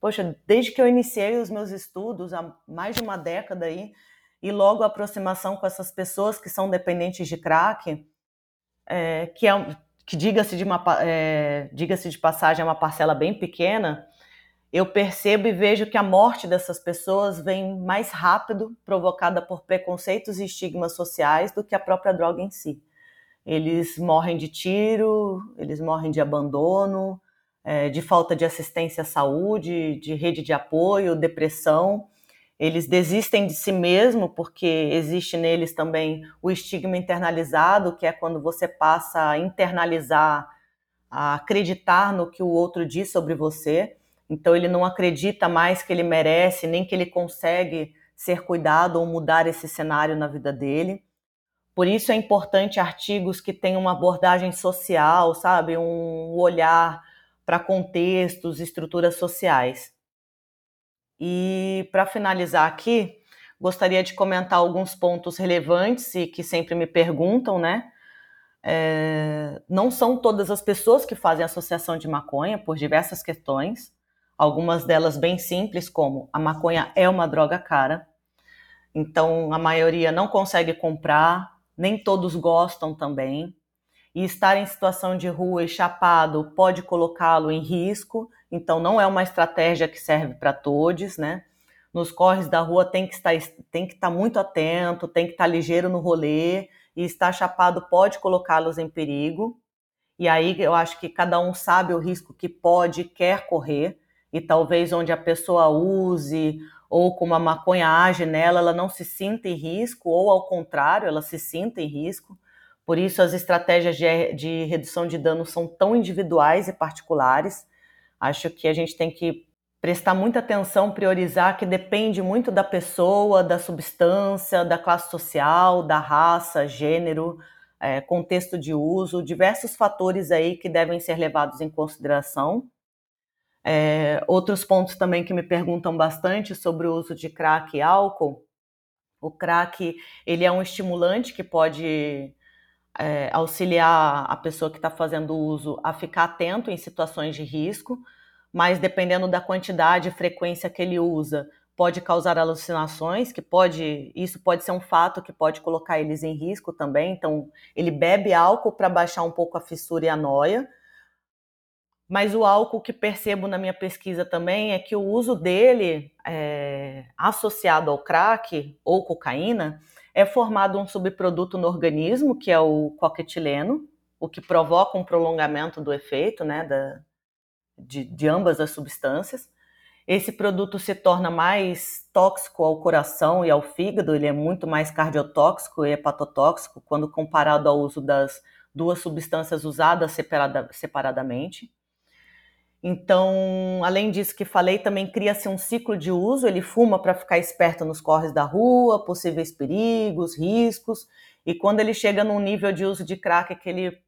poxa, desde que eu iniciei os meus estudos há mais de uma década aí, e logo a aproximação com essas pessoas que são dependentes de crack, é, que é, que diga-se de, uma, é, diga de passagem é uma parcela bem pequena, eu percebo e vejo que a morte dessas pessoas vem mais rápido, provocada por preconceitos e estigmas sociais, do que a própria droga em si. Eles morrem de tiro, eles morrem de abandono, é, de falta de assistência à saúde, de rede de apoio, depressão eles desistem de si mesmo porque existe neles também o estigma internalizado, que é quando você passa a internalizar, a acreditar no que o outro diz sobre você. Então ele não acredita mais que ele merece, nem que ele consegue ser cuidado ou mudar esse cenário na vida dele. Por isso é importante artigos que tenham uma abordagem social, sabe, um olhar para contextos, estruturas sociais. E para finalizar aqui, gostaria de comentar alguns pontos relevantes e que sempre me perguntam, né? É, não são todas as pessoas que fazem associação de maconha por diversas questões, algumas delas bem simples, como a maconha é uma droga cara, então a maioria não consegue comprar, nem todos gostam também, e estar em situação de rua e chapado pode colocá-lo em risco, então não é uma estratégia que serve para todos, né? Nos corres da rua tem que estar tem que estar muito atento, tem que estar ligeiro no rolê e estar chapado pode colocá-los em perigo. E aí eu acho que cada um sabe o risco que pode e quer correr e talvez onde a pessoa use ou como a maconha age nela, ela não se sinta em risco ou ao contrário, ela se sinta em risco. Por isso as estratégias de, de redução de danos são tão individuais e particulares Acho que a gente tem que prestar muita atenção, priorizar que depende muito da pessoa, da substância, da classe social, da raça, gênero. é, contexto de uso, diversos fatores aí que devem ser levados em consideração. É, outros pontos também que me perguntam bastante sobre o uso de crack e álcool. O crack ele é um estimulante que pode é, auxiliar a pessoa que está fazendo uso a ficar atento em situações de risco, mas dependendo da quantidade e frequência que ele usa, pode causar alucinações, que pode, isso pode ser um fato que pode colocar eles em risco também. Então, ele bebe álcool para baixar um pouco a fissura e a noia. Mas o álcool que percebo na minha pesquisa também é que o uso dele, é, associado ao crack ou cocaína, é formado um subproduto no organismo, que é o coquetileno, o que provoca um prolongamento do efeito né, da, de, de ambas as substâncias. Esse produto se torna mais tóxico ao coração e ao fígado, ele é muito mais cardiotóxico e hepatotóxico quando comparado ao uso das duas substâncias usadas separada, separadamente. Então, além disso que falei, também cria-se um ciclo de uso. Ele fuma para ficar esperto nos corres da rua, possíveis perigos, riscos. E quando ele chega num nível de uso de crack que ele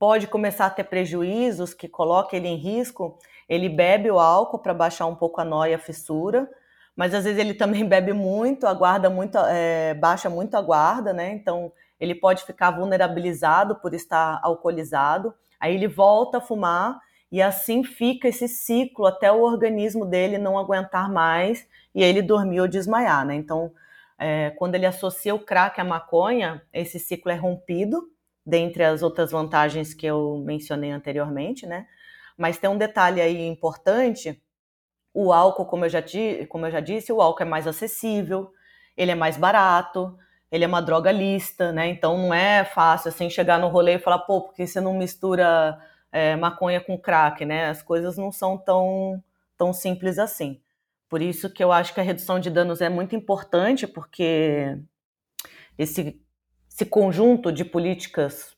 pode começar a ter prejuízos, que coloca ele em risco, ele bebe o álcool para baixar um pouco a nóia, a fissura. Mas às vezes ele também bebe muito, aguarda muito, é, baixa muito a guarda, né? Então ele pode ficar vulnerabilizado por estar alcoolizado. Aí ele volta a fumar e assim fica esse ciclo até o organismo dele não aguentar mais e ele dormir ou desmaiar, né? Então, é, quando ele associa o crack à maconha, esse ciclo é rompido, dentre as outras vantagens que eu mencionei anteriormente, né? Mas tem um detalhe aí importante: o álcool, como eu já, como eu já disse, o álcool é mais acessível, ele é mais barato, ele é uma droga lista, né? Então não é fácil assim chegar no rolê e falar, pô, porque você não mistura é, maconha com crack, né? As coisas não são tão, tão simples assim. Por isso que eu acho que a redução de danos é muito importante, porque esse, esse conjunto de políticas,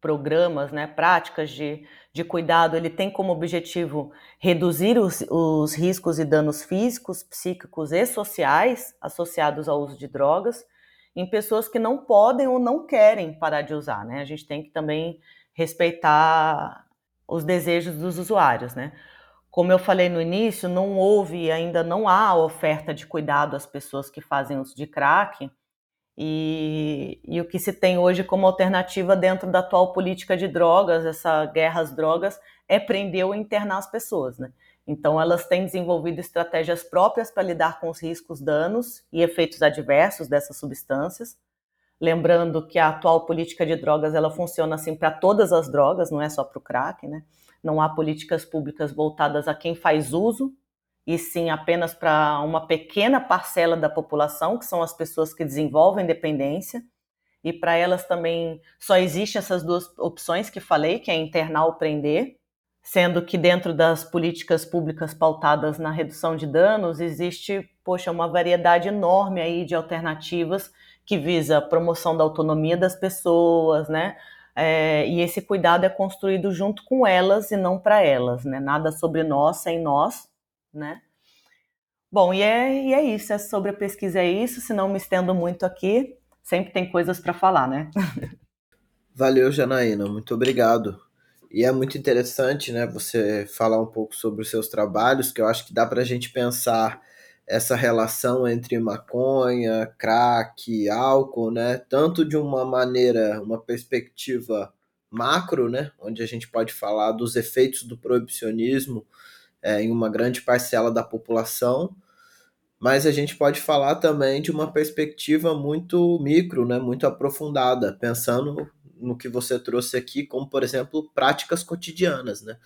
programas, né, práticas de, de cuidado, ele tem como objetivo reduzir os, os riscos e danos físicos, psíquicos e sociais associados ao uso de drogas em pessoas que não podem ou não querem parar de usar, né? A gente tem que também respeitar os desejos dos usuários, né? Como eu falei no início, não houve, ainda não há oferta de cuidado às pessoas que fazem uso de crack, e, e, o que se tem hoje como alternativa dentro da atual política de drogas, essa guerra às drogas, é prender ou internar as pessoas, né? Então, elas têm desenvolvido estratégias próprias para lidar com os riscos, danos e efeitos adversos dessas substâncias. Lembrando que a atual política de drogas ela funciona assim para todas as drogas, não é só para o crack, né? Não há políticas públicas voltadas a quem faz uso, e sim apenas para uma pequena parcela da população, que são as pessoas que desenvolvem dependência. E para elas também só existem essas duas opções que falei, que é internar ou prender, sendo que dentro das políticas públicas pautadas na redução de danos existe, poxa, uma variedade enorme aí de alternativas que visa a promoção da autonomia das pessoas, né? É, e esse cuidado é construído junto com elas e não para elas, né? Nada sobre nós sem nós, né? Bom, e é, e é isso, é sobre a pesquisa é isso, se não me estendo muito aqui, sempre tem coisas para falar, né? Valeu, Janaína, muito obrigado. E é muito interessante, né, você falar um pouco sobre os seus trabalhos, que eu acho que dá para a gente pensar essa relação entre maconha, crack, álcool, né? Tanto de uma maneira, uma perspectiva macro, né? Onde a gente pode falar dos efeitos do proibicionismo é, em uma grande parcela da população, mas a gente pode falar também de uma perspectiva muito micro, né? Muito aprofundada, pensando no que você trouxe aqui, como por exemplo práticas cotidianas, né?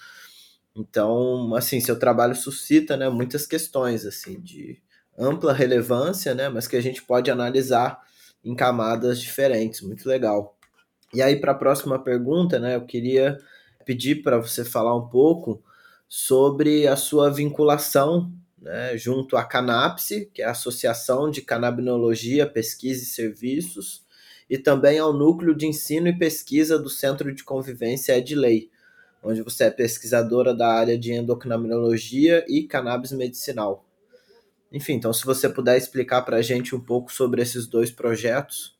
Então, assim, seu trabalho suscita, né, muitas questões assim de ampla relevância, né, mas que a gente pode analisar em camadas diferentes. Muito legal. E aí para a próxima pergunta, né, eu queria pedir para você falar um pouco sobre a sua vinculação né, junto à Canapse, que é a Associação de Canabinologia, Pesquisa e Serviços, e também ao Núcleo de Ensino e Pesquisa do Centro de Convivência Edley, onde você é pesquisadora da área de endocrinologia e cannabis medicinal. Enfim, então se você puder explicar para a gente um pouco sobre esses dois projetos.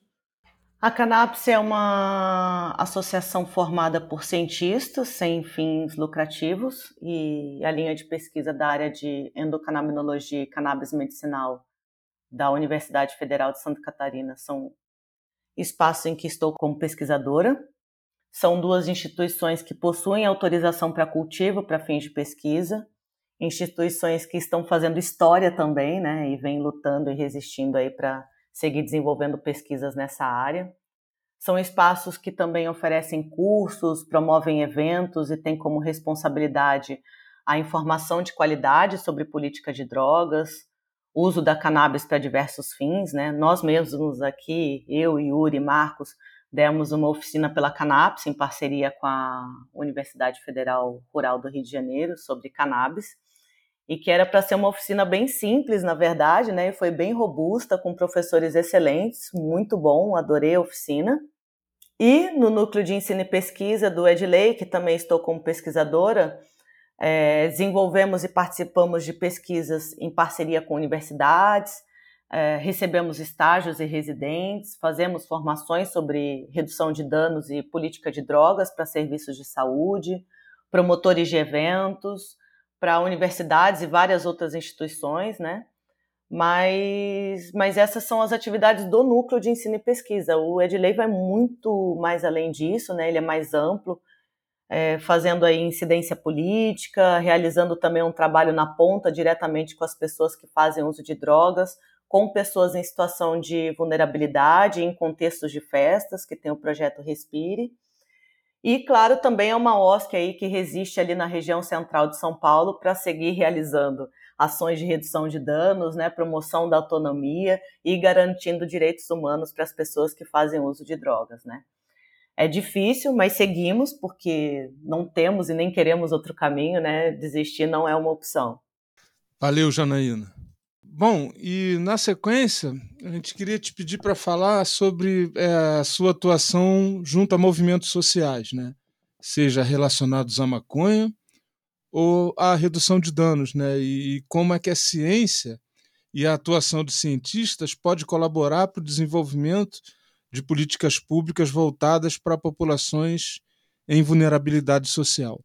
A Canaps é uma associação formada por cientistas sem fins lucrativos e a linha de pesquisa da área de endocannabinologia e cannabis medicinal da Universidade Federal de Santa Catarina são espaços em que estou como pesquisadora. São duas instituições que possuem autorização para cultivo para fins de pesquisa, instituições que estão fazendo história também, né, e vêm lutando e resistindo aí para seguir desenvolvendo pesquisas nessa área. São espaços que também oferecem cursos, promovem eventos e têm como responsabilidade a informação de qualidade sobre política de drogas, uso da cannabis para diversos fins, né? Nós mesmos aqui, eu, Yuri, Marcos, demos uma oficina pela Cannabis em parceria com a Universidade Federal Rural do Rio de Janeiro sobre cannabis e que era para ser uma oficina bem simples, na verdade, né? E foi bem robusta, com professores excelentes, muito bom, adorei a oficina. E no núcleo de ensino e pesquisa do Edley, que também estou como pesquisadora, é, desenvolvemos e participamos de pesquisas em parceria com universidades, é, recebemos estágios e residentes, fazemos formações sobre redução de danos e política de drogas para serviços de saúde, promotores de eventos, para universidades e várias outras instituições, né? Mas, mas essas são as atividades do núcleo de ensino e pesquisa. O Edley vai muito mais além disso, né? Ele é mais amplo, é, fazendo aí incidência política, realizando também um trabalho na ponta diretamente com as pessoas que fazem uso de drogas, com pessoas em situação de vulnerabilidade, em contextos de festas, que tem o projeto Respire. E, claro, também é uma OSC aí que resiste ali na região central de São Paulo para seguir realizando ações de redução de danos, né, promoção da autonomia e garantindo direitos humanos para as pessoas que fazem uso de drogas, né. É difícil, mas seguimos porque não temos e nem queremos outro caminho, né? Desistir não é uma opção. Valeu, Janaína. Bom, e na sequência, a gente queria te pedir para falar sobre é, a sua atuação junto a movimentos sociais, né? seja relacionados à maconha ou à redução de danos, né? e, como é que a ciência e a atuação de cientistas pode colaborar para o desenvolvimento de políticas públicas voltadas para populações em vulnerabilidade social.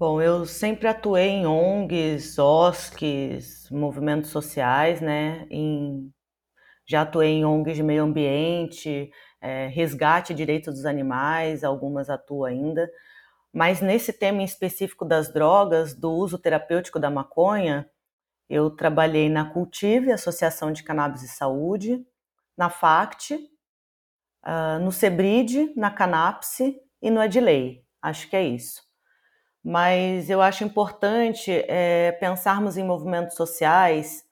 Bom, eu sempre atuei em ONGs, OSCs, movimentos sociais, né? Em, já atuei em ONGs de meio ambiente, é, resgate direitos dos animais, algumas atuo ainda. Mas nesse tema em específico das drogas, do uso terapêutico da maconha, eu trabalhei na Cultive, Associação de Cannabis e Saúde, na FACT, uh, no Sebrid, na Canapse e no Adley. Acho que é isso mas eu acho importante é, pensarmos em movimentos sociais,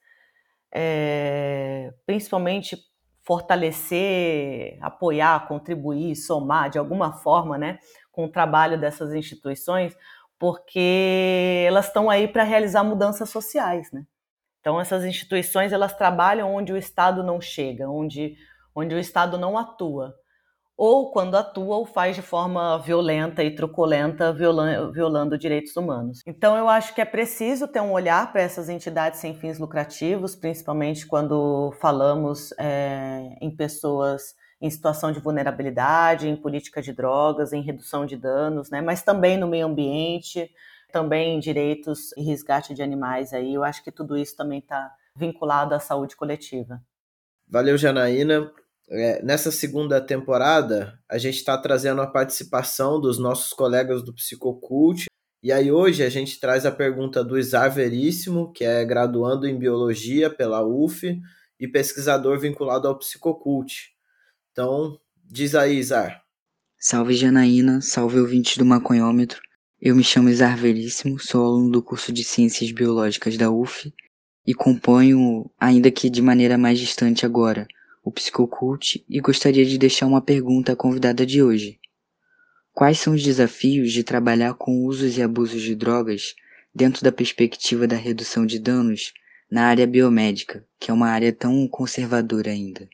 é, principalmente fortalecer, apoiar, contribuir, somar de alguma forma, né, com o trabalho dessas instituições, porque elas estão aí para realizar mudanças sociais, né? Então essas instituições elas trabalham onde o Estado não chega, onde onde o Estado não atua ou quando atua ou faz de forma violenta e truculenta, violando, direitos humanos. Então eu acho que é preciso ter um olhar para essas entidades sem fins lucrativos, principalmente quando falamos é, em pessoas em situação de vulnerabilidade, em política de drogas, em redução de danos, né? mas também no meio ambiente, também em direitos e resgate de animais. Aí eu acho que tudo isso também está vinculado à saúde coletiva. Valeu, Janaína. É, nessa segunda temporada, a gente está trazendo a participação dos nossos colegas do Psicocult. E aí hoje a gente traz a pergunta do Isar Veríssimo, que é graduando em Biologia pela UF e pesquisador vinculado ao Psicocult. Então, diz aí, Isar. Salve Janaína, salve ouvintes do Maconhômetro. Eu me chamo Isar Veríssimo, sou aluno do curso de Ciências Biológicas da UF e componho, ainda que de maneira mais distante agora, o Psicocult e gostaria de deixar uma pergunta à convidada de hoje. Quais são os desafios de trabalhar com usos e abusos de drogas dentro da perspectiva da redução de danos na área biomédica, que é uma área tão conservadora ainda?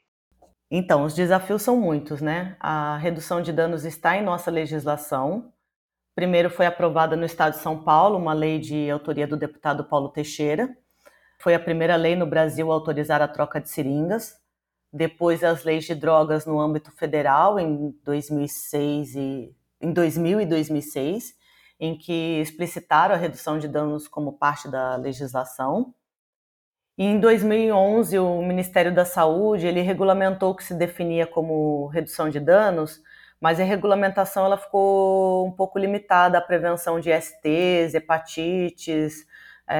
Então, os desafios são muitos, né? A redução de danos está em nossa legislação. Primeiro foi aprovada no Estado de São Paulo uma lei de autoria do deputado Paulo Teixeira. Foi a primeira lei no Brasil a autorizar a troca de seringas depois as leis de drogas no âmbito federal em 2006 e em 2000 e 2006, em que explicitaram a redução de danos como parte da legislação. E em 2011, o Ministério da Saúde ele regulamentou o que se definia como redução de danos, mas a regulamentação ela ficou um pouco limitada à prevenção de STs, hepatites, é,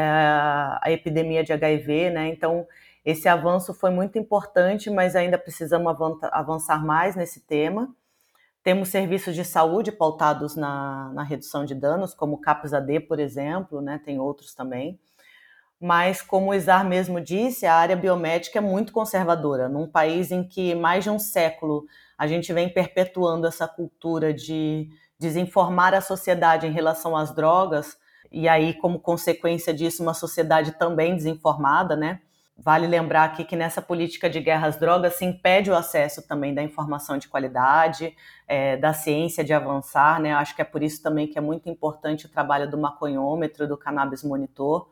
a epidemia de HIV, né? Então, esse avanço foi muito importante, mas ainda precisamos avançar mais nesse tema. Temos serviços de saúde pautados na, na redução de danos, como o CAPS-AD, por exemplo, né? tem outros também. Mas, como o Isar mesmo disse, a área biomédica é muito conservadora. Num país em que mais de um século a gente vem perpetuando essa cultura de desinformar a sociedade em relação às drogas, e aí, como consequência disso, uma sociedade também desinformada, né? Vale lembrar aqui que nessa política de guerra às drogas se impede o acesso também da informação de qualidade, é, da ciência de avançar, né? Acho que é por isso também que é muito importante o trabalho do maconhômetro, do cannabis monitor,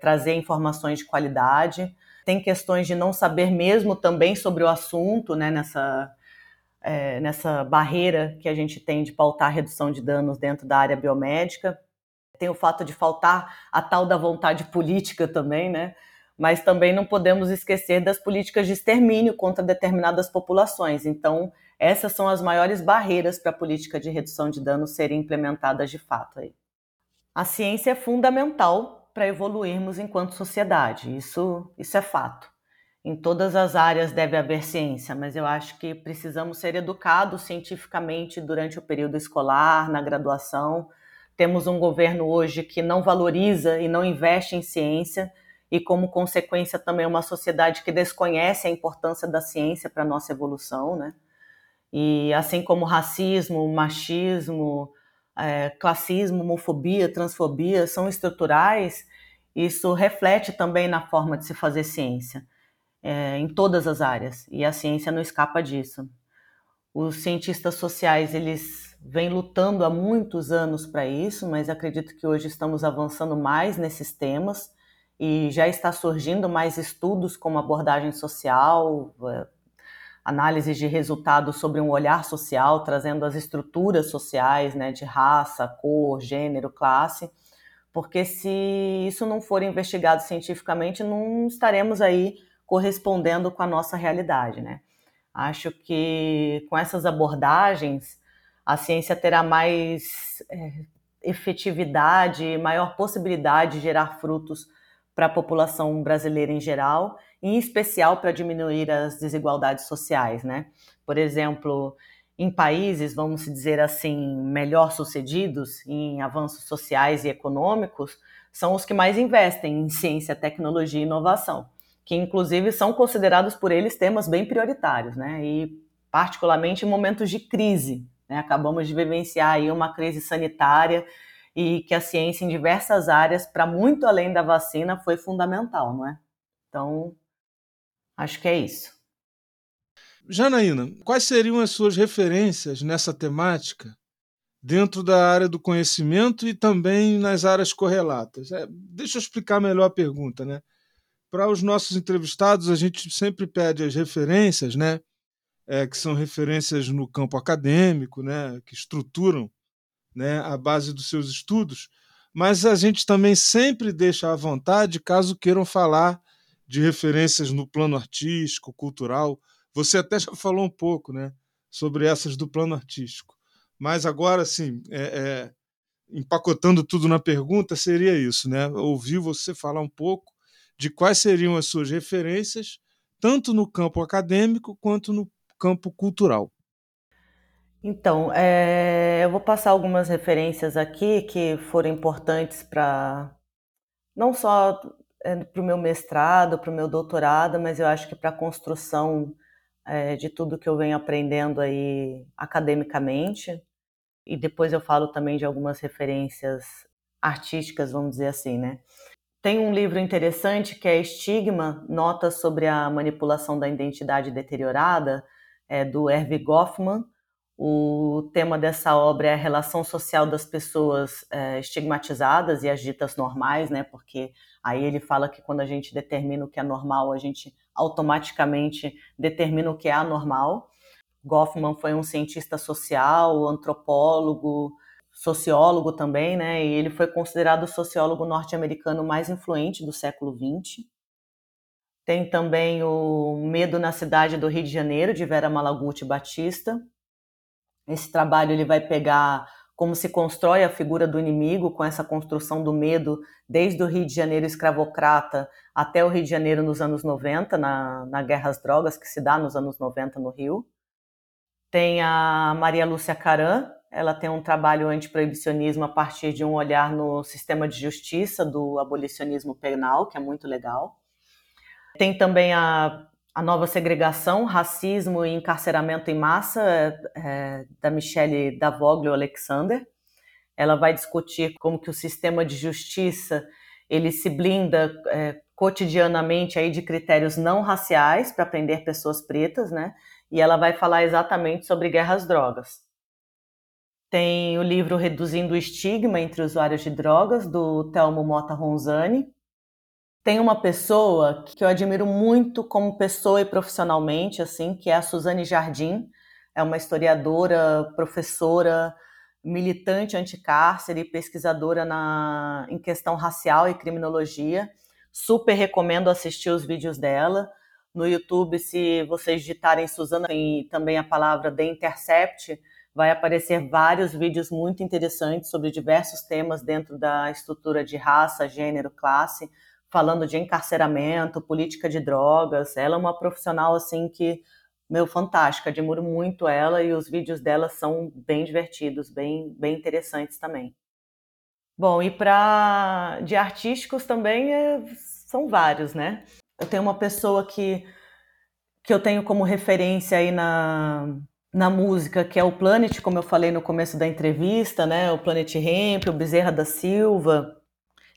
trazer informações de qualidade. Tem questões de não saber mesmo também sobre o assunto, né? Nessa, é, nessa barreira que a gente tem de pautar redução de danos dentro da área biomédica. Tem o fato de faltar a tal da vontade política também, né? Mas também não podemos esquecer das políticas de extermínio contra determinadas populações. Então, essas são as maiores barreiras para a política de redução de danos serem implementadas de fato. Aí. A ciência é fundamental para evoluirmos enquanto sociedade, isso, isso é fato. Em todas as áreas deve haver ciência, mas eu acho que precisamos ser educados cientificamente durante o período escolar, na graduação. Temos um governo hoje que não valoriza e não investe em ciência e, como consequência, também uma sociedade que desconhece a importância da ciência para a nossa evolução, né? E assim como racismo, machismo, é, classismo, homofobia, transfobia são estruturais, isso reflete também na forma de se fazer ciência, é, em todas as áreas, e a ciência não escapa disso. Os cientistas sociais, eles vêm lutando há muitos anos para isso, mas acredito que hoje estamos avançando mais nesses temas, e já está surgindo mais estudos como abordagem social, é, análise de resultados sobre um olhar social, trazendo as estruturas sociais, né, de raça, cor, gênero, classe, porque se isso não for investigado cientificamente, não estaremos aí correspondendo com a nossa realidade, né? Acho que com essas abordagens a ciência terá mais é, efetividade, maior possibilidade de gerar frutos para a população brasileira em geral, em especial para diminuir as desigualdades sociais, né? Por exemplo, em países, vamos dizer assim, melhor sucedidos em avanços sociais e econômicos, são os que mais investem em ciência, tecnologia e inovação, que inclusive são considerados por eles temas bem prioritários, né? E particularmente em momentos de crise, né? Acabamos de vivenciar aí uma crise sanitária e que a ciência em diversas áreas, para muito além da vacina, foi fundamental, não é? Então, acho que é isso. Janaína, quais seriam as suas referências nessa temática dentro da área do conhecimento e também nas áreas correlatas? É, deixa eu explicar melhor a pergunta, né? Para os nossos entrevistados, a gente sempre pede as referências, né? É, que são referências no campo acadêmico, né? Que estruturam né, a base dos seus estudos, mas a gente também sempre deixa à vontade caso queiram falar de referências no plano artístico, cultural. Você até já falou um pouco né, sobre essas do plano artístico. Mas agora, sim, é, é, empacotando tudo na pergunta, seria isso, né? Ouvir você falar um pouco de quais seriam as suas referências, tanto no campo acadêmico quanto no campo cultural. Então, é, eu vou passar algumas referências aqui que foram importantes para não só é, para o meu mestrado, para o meu doutorado, mas eu acho que para a construção é, de tudo que eu venho aprendendo aí academicamente. E depois eu falo também de algumas referências artísticas, vamos dizer assim, né? Tem um livro interessante que é Estigma, Notas sobre a Manipulação da Identidade Deteriorada, do Hervé Goffman, o tema dessa obra é a relação social das pessoas é, estigmatizadas e as ditas normais, né? Porque aí ele fala que quando a gente determina o que é normal, a gente automaticamente determina o que é anormal. Goffman foi um cientista social, antropólogo, sociólogo também, né? E ele foi considerado o sociólogo norte-americano mais influente do século XX. Tem também o Medo na Cidade do Rio de Janeiro, de Vera Malaguti Batista. Esse trabalho ele vai pegar como se constrói a figura do inimigo com essa construção do medo desde o Rio de Janeiro escravocrata até o Rio de Janeiro nos anos 90, na, na Guerra às Drogas, que se dá nos anos 90 no Rio. Tem a Maria Lúcia Caran, ela tem um trabalho anti-proibicionismo a partir de um olhar no sistema de justiça do abolicionismo penal, que é muito legal. Tem também a, a nova segregação, racismo e encarceramento em massa, é, da Michelle Davoglio Alexander. Ela vai discutir como que o sistema de justiça ele se blinda é, cotidianamente aí de critérios não raciais para prender pessoas pretas, né? E ela vai falar exatamente sobre guerras drogas. Tem o livro Reduzindo o Estigma entre Usuários de Drogas, do Telmo Mota Ronzani, tem uma pessoa que eu admiro muito como pessoa e profissionalmente, assim, que é a Suzane Jardim. É uma historiadora, professora, militante anticárcere e pesquisadora na, em questão racial e criminologia. Super recomendo assistir os vídeos dela. No YouTube, se vocês digitarem Suzana e também a palavra The Intercept, vai aparecer vários vídeos muito interessantes sobre diversos temas dentro da estrutura de raça, gênero, classe falando de encarceramento, política de drogas. Ela é uma profissional assim que meu fantástica, admiro muito ela e os vídeos dela são bem divertidos, bem bem interessantes também. Bom, e para de artísticos também é, são vários, né? Eu tenho uma pessoa que que eu tenho como referência aí na na música, que é o Planet, como eu falei no começo da entrevista, né? O Planet Hemp, o Bezerra da Silva,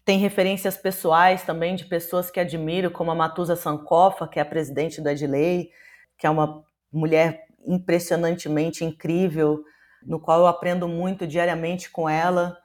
tem referências pessoais também de pessoas que admiro, como a Matusa Sankofa, que é a presidente do Edley, que é uma mulher impressionantemente incrível, no qual eu aprendo muito diariamente com ela.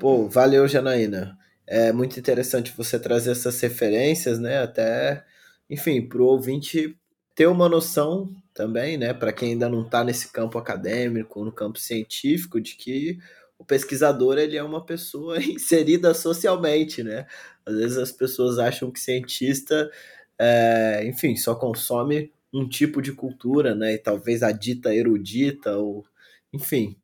Pô, valeu, Janaína. É muito interessante você trazer essas referências, né? Até, enfim, para o ouvinte ter uma noção também, né? Para quem ainda não está nesse campo acadêmico, no campo científico, de que o pesquisador ele é uma pessoa inserida socialmente, né? Às vezes as pessoas acham que cientista, é, enfim, só consome um tipo de cultura, né? E talvez a dita erudita, ou enfim.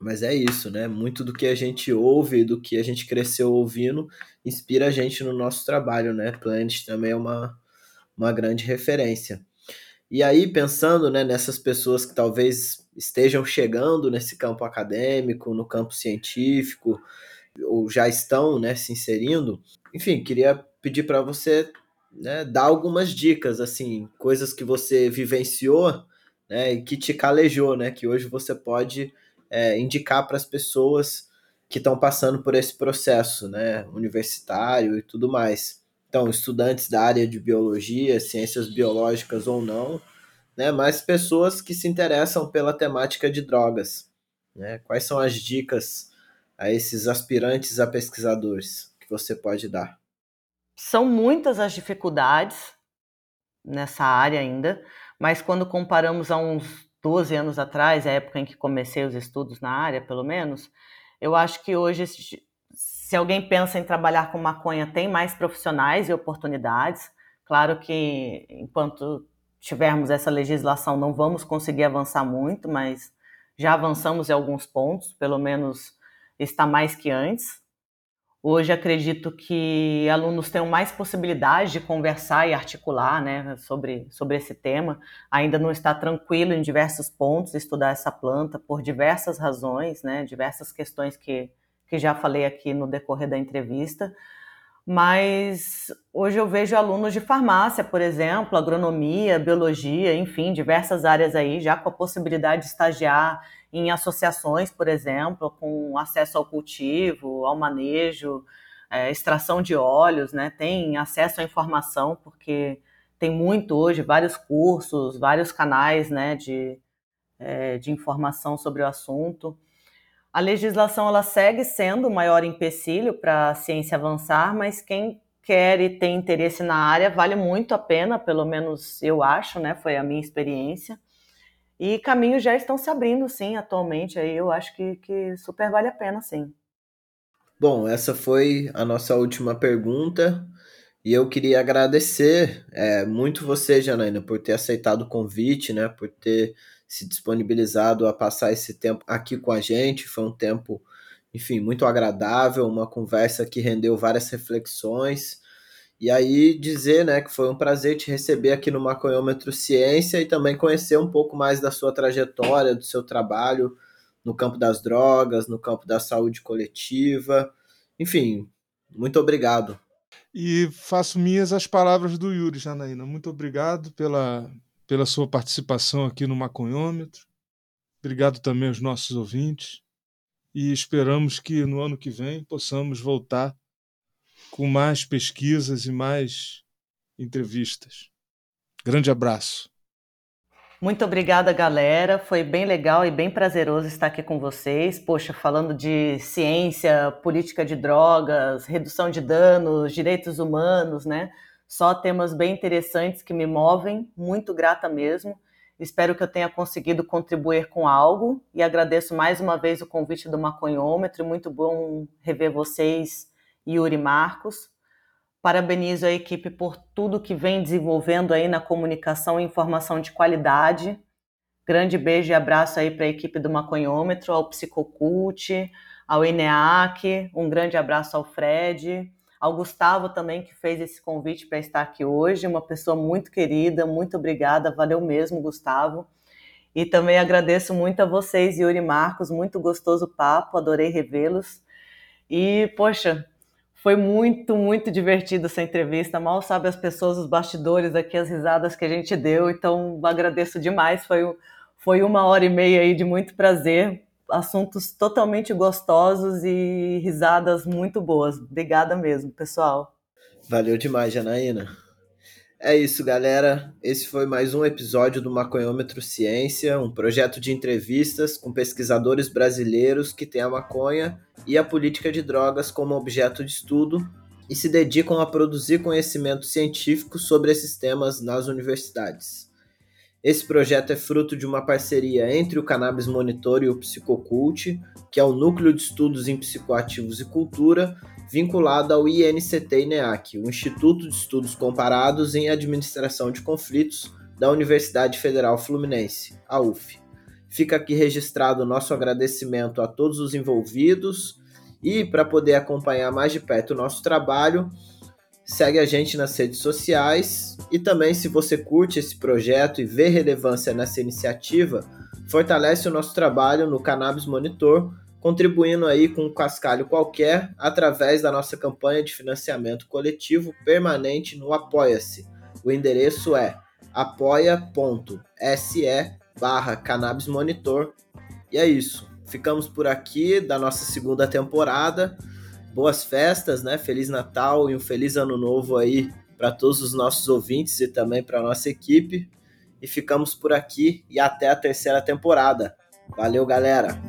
Mas é isso, né? Muito do que a gente ouve, do que a gente cresceu ouvindo, inspira a gente no nosso trabalho, né? Planet também é uma, uma grande referência. E aí, pensando né, nessas pessoas que talvez estejam chegando nesse campo acadêmico, no campo científico, ou já estão né, se inserindo, enfim, queria pedir para você né, dar algumas dicas, assim, coisas que você vivenciou né, e que te calejou, né, que hoje você pode é, indicar para as pessoas que estão passando por esse processo né, universitário e tudo mais. Então, estudantes da área de biologia, ciências biológicas ou não, né, mas pessoas que se interessam pela temática de drogas. Né? Quais são as dicas a esses aspirantes a pesquisadores que você pode dar? São muitas as dificuldades nessa área ainda, mas quando comparamos a uns 12 anos atrás, a época em que comecei os estudos na área, pelo menos, eu acho que hoje se alguém pensa em trabalhar com maconha, tem mais profissionais e oportunidades. Claro que enquanto tivermos essa legislação, não vamos conseguir avançar muito, mas já avançamos em alguns pontos, pelo menos está mais que antes. Hoje acredito que alunos tenham mais possibilidade de conversar e articular né, sobre, sobre esse tema. Ainda não está tranquilo em diversos pontos estudar essa planta por diversas razões, né, diversas questões que que já falei aqui no decorrer da entrevista. Mas hoje eu vejo alunos de farmácia, por exemplo, agronomia, biologia, enfim, diversas áreas aí, já com a possibilidade de estagiar em associações, por exemplo, com acesso ao cultivo, ao manejo, é, extração de óleos, né? Tem acesso à informação, porque tem muito hoje, vários cursos, vários canais né, de, é, de informação sobre o assunto. A legislação ela segue sendo o maior empecilho para a ciência avançar, mas quem quer e tem interesse na área, vale muito a pena, pelo menos eu acho, né? Foi a minha experiência. E caminhos já estão se abrindo, sim, atualmente. Aí eu acho que, que super vale a pena, sim. Bom, essa foi a nossa última pergunta. E eu queria agradecer é, muito você, Janaína, por ter aceitado o convite, né? Por ter se disponibilizado a passar esse tempo aqui com a gente. Foi um tempo, enfim, muito agradável, uma conversa que rendeu várias reflexões. E aí dizer, né, que foi um prazer te receber aqui no Maconhômetro Ciência e também conhecer um pouco mais da sua trajetória, do seu trabalho no campo das drogas, no campo da saúde coletiva. Enfim, muito obrigado. E faço minhas as palavras do Yuri Janaína. Muito obrigado pela, pela sua participação aqui no Maconhômetro. Obrigado também aos nossos ouvintes. E esperamos que no ano que vem possamos voltar com mais pesquisas e mais entrevistas. Grande abraço. Muito obrigada, galera. Foi bem legal e bem prazeroso estar aqui com vocês. Poxa, falando de ciência, política de drogas, redução de danos, direitos humanos, né? Só temas bem interessantes que me movem. Muito grata mesmo. Espero que eu tenha conseguido contribuir com algo e agradeço mais uma vez o convite do Maconhômetro. Muito bom rever vocês, Yuri Marcos. Parabenizo a equipe por tudo que vem desenvolvendo aí na comunicação e informação de qualidade. Grande beijo e abraço aí para a equipe do Maconhômetro, ao Psicocult, ao INEAC, um grande abraço ao Fred, ao Gustavo também, que fez esse convite para estar aqui hoje, uma pessoa muito querida, muito obrigada, valeu mesmo, Gustavo. E também agradeço muito a vocês, Yuri e Marcos, muito gostoso papo, adorei revê-los. E, poxa, foi muito, muito divertido essa entrevista. Mal sabe as pessoas, os bastidores aqui, as risadas que a gente deu. Então, agradeço demais. Foi, foi uma hora e meia aí de muito prazer. Assuntos totalmente gostosos e risadas muito boas. Obrigada mesmo, pessoal. Valeu demais, Janaína. É isso, galera. Esse foi mais um episódio do Maconhômetro Ciência, um projeto de entrevistas com pesquisadores brasileiros que têm a maconha e a política de drogas como objeto de estudo e se dedicam a produzir conhecimento científico sobre esses temas nas universidades. Esse projeto é fruto de uma parceria entre o Cannabis Monitor e o Psicocult, que é o Núcleo de Estudos em Psicoativos e Cultura, vinculado ao INCT-INEAC, o Instituto de Estudos Comparados em Administração de Conflitos da Universidade Federal Fluminense, a UF. Fica aqui registrado o nosso agradecimento a todos os envolvidos e para poder acompanhar mais de perto o nosso trabalho, segue a gente nas redes sociais e também se você curte esse projeto e vê relevância nessa iniciativa, fortalece o nosso trabalho no Cannabis Monitor contribuindo aí com um cascalho qualquer através da nossa campanha de financiamento coletivo permanente no Apoia-se. O endereço é apoia.se barra Cannabis Monitor. E é isso. Ficamos por aqui da nossa segunda temporada. Boas festas, né? Feliz Natal e um feliz ano novo aí para todos os nossos ouvintes e também para nossa equipe. E ficamos por aqui e até a terceira temporada. Valeu, galera!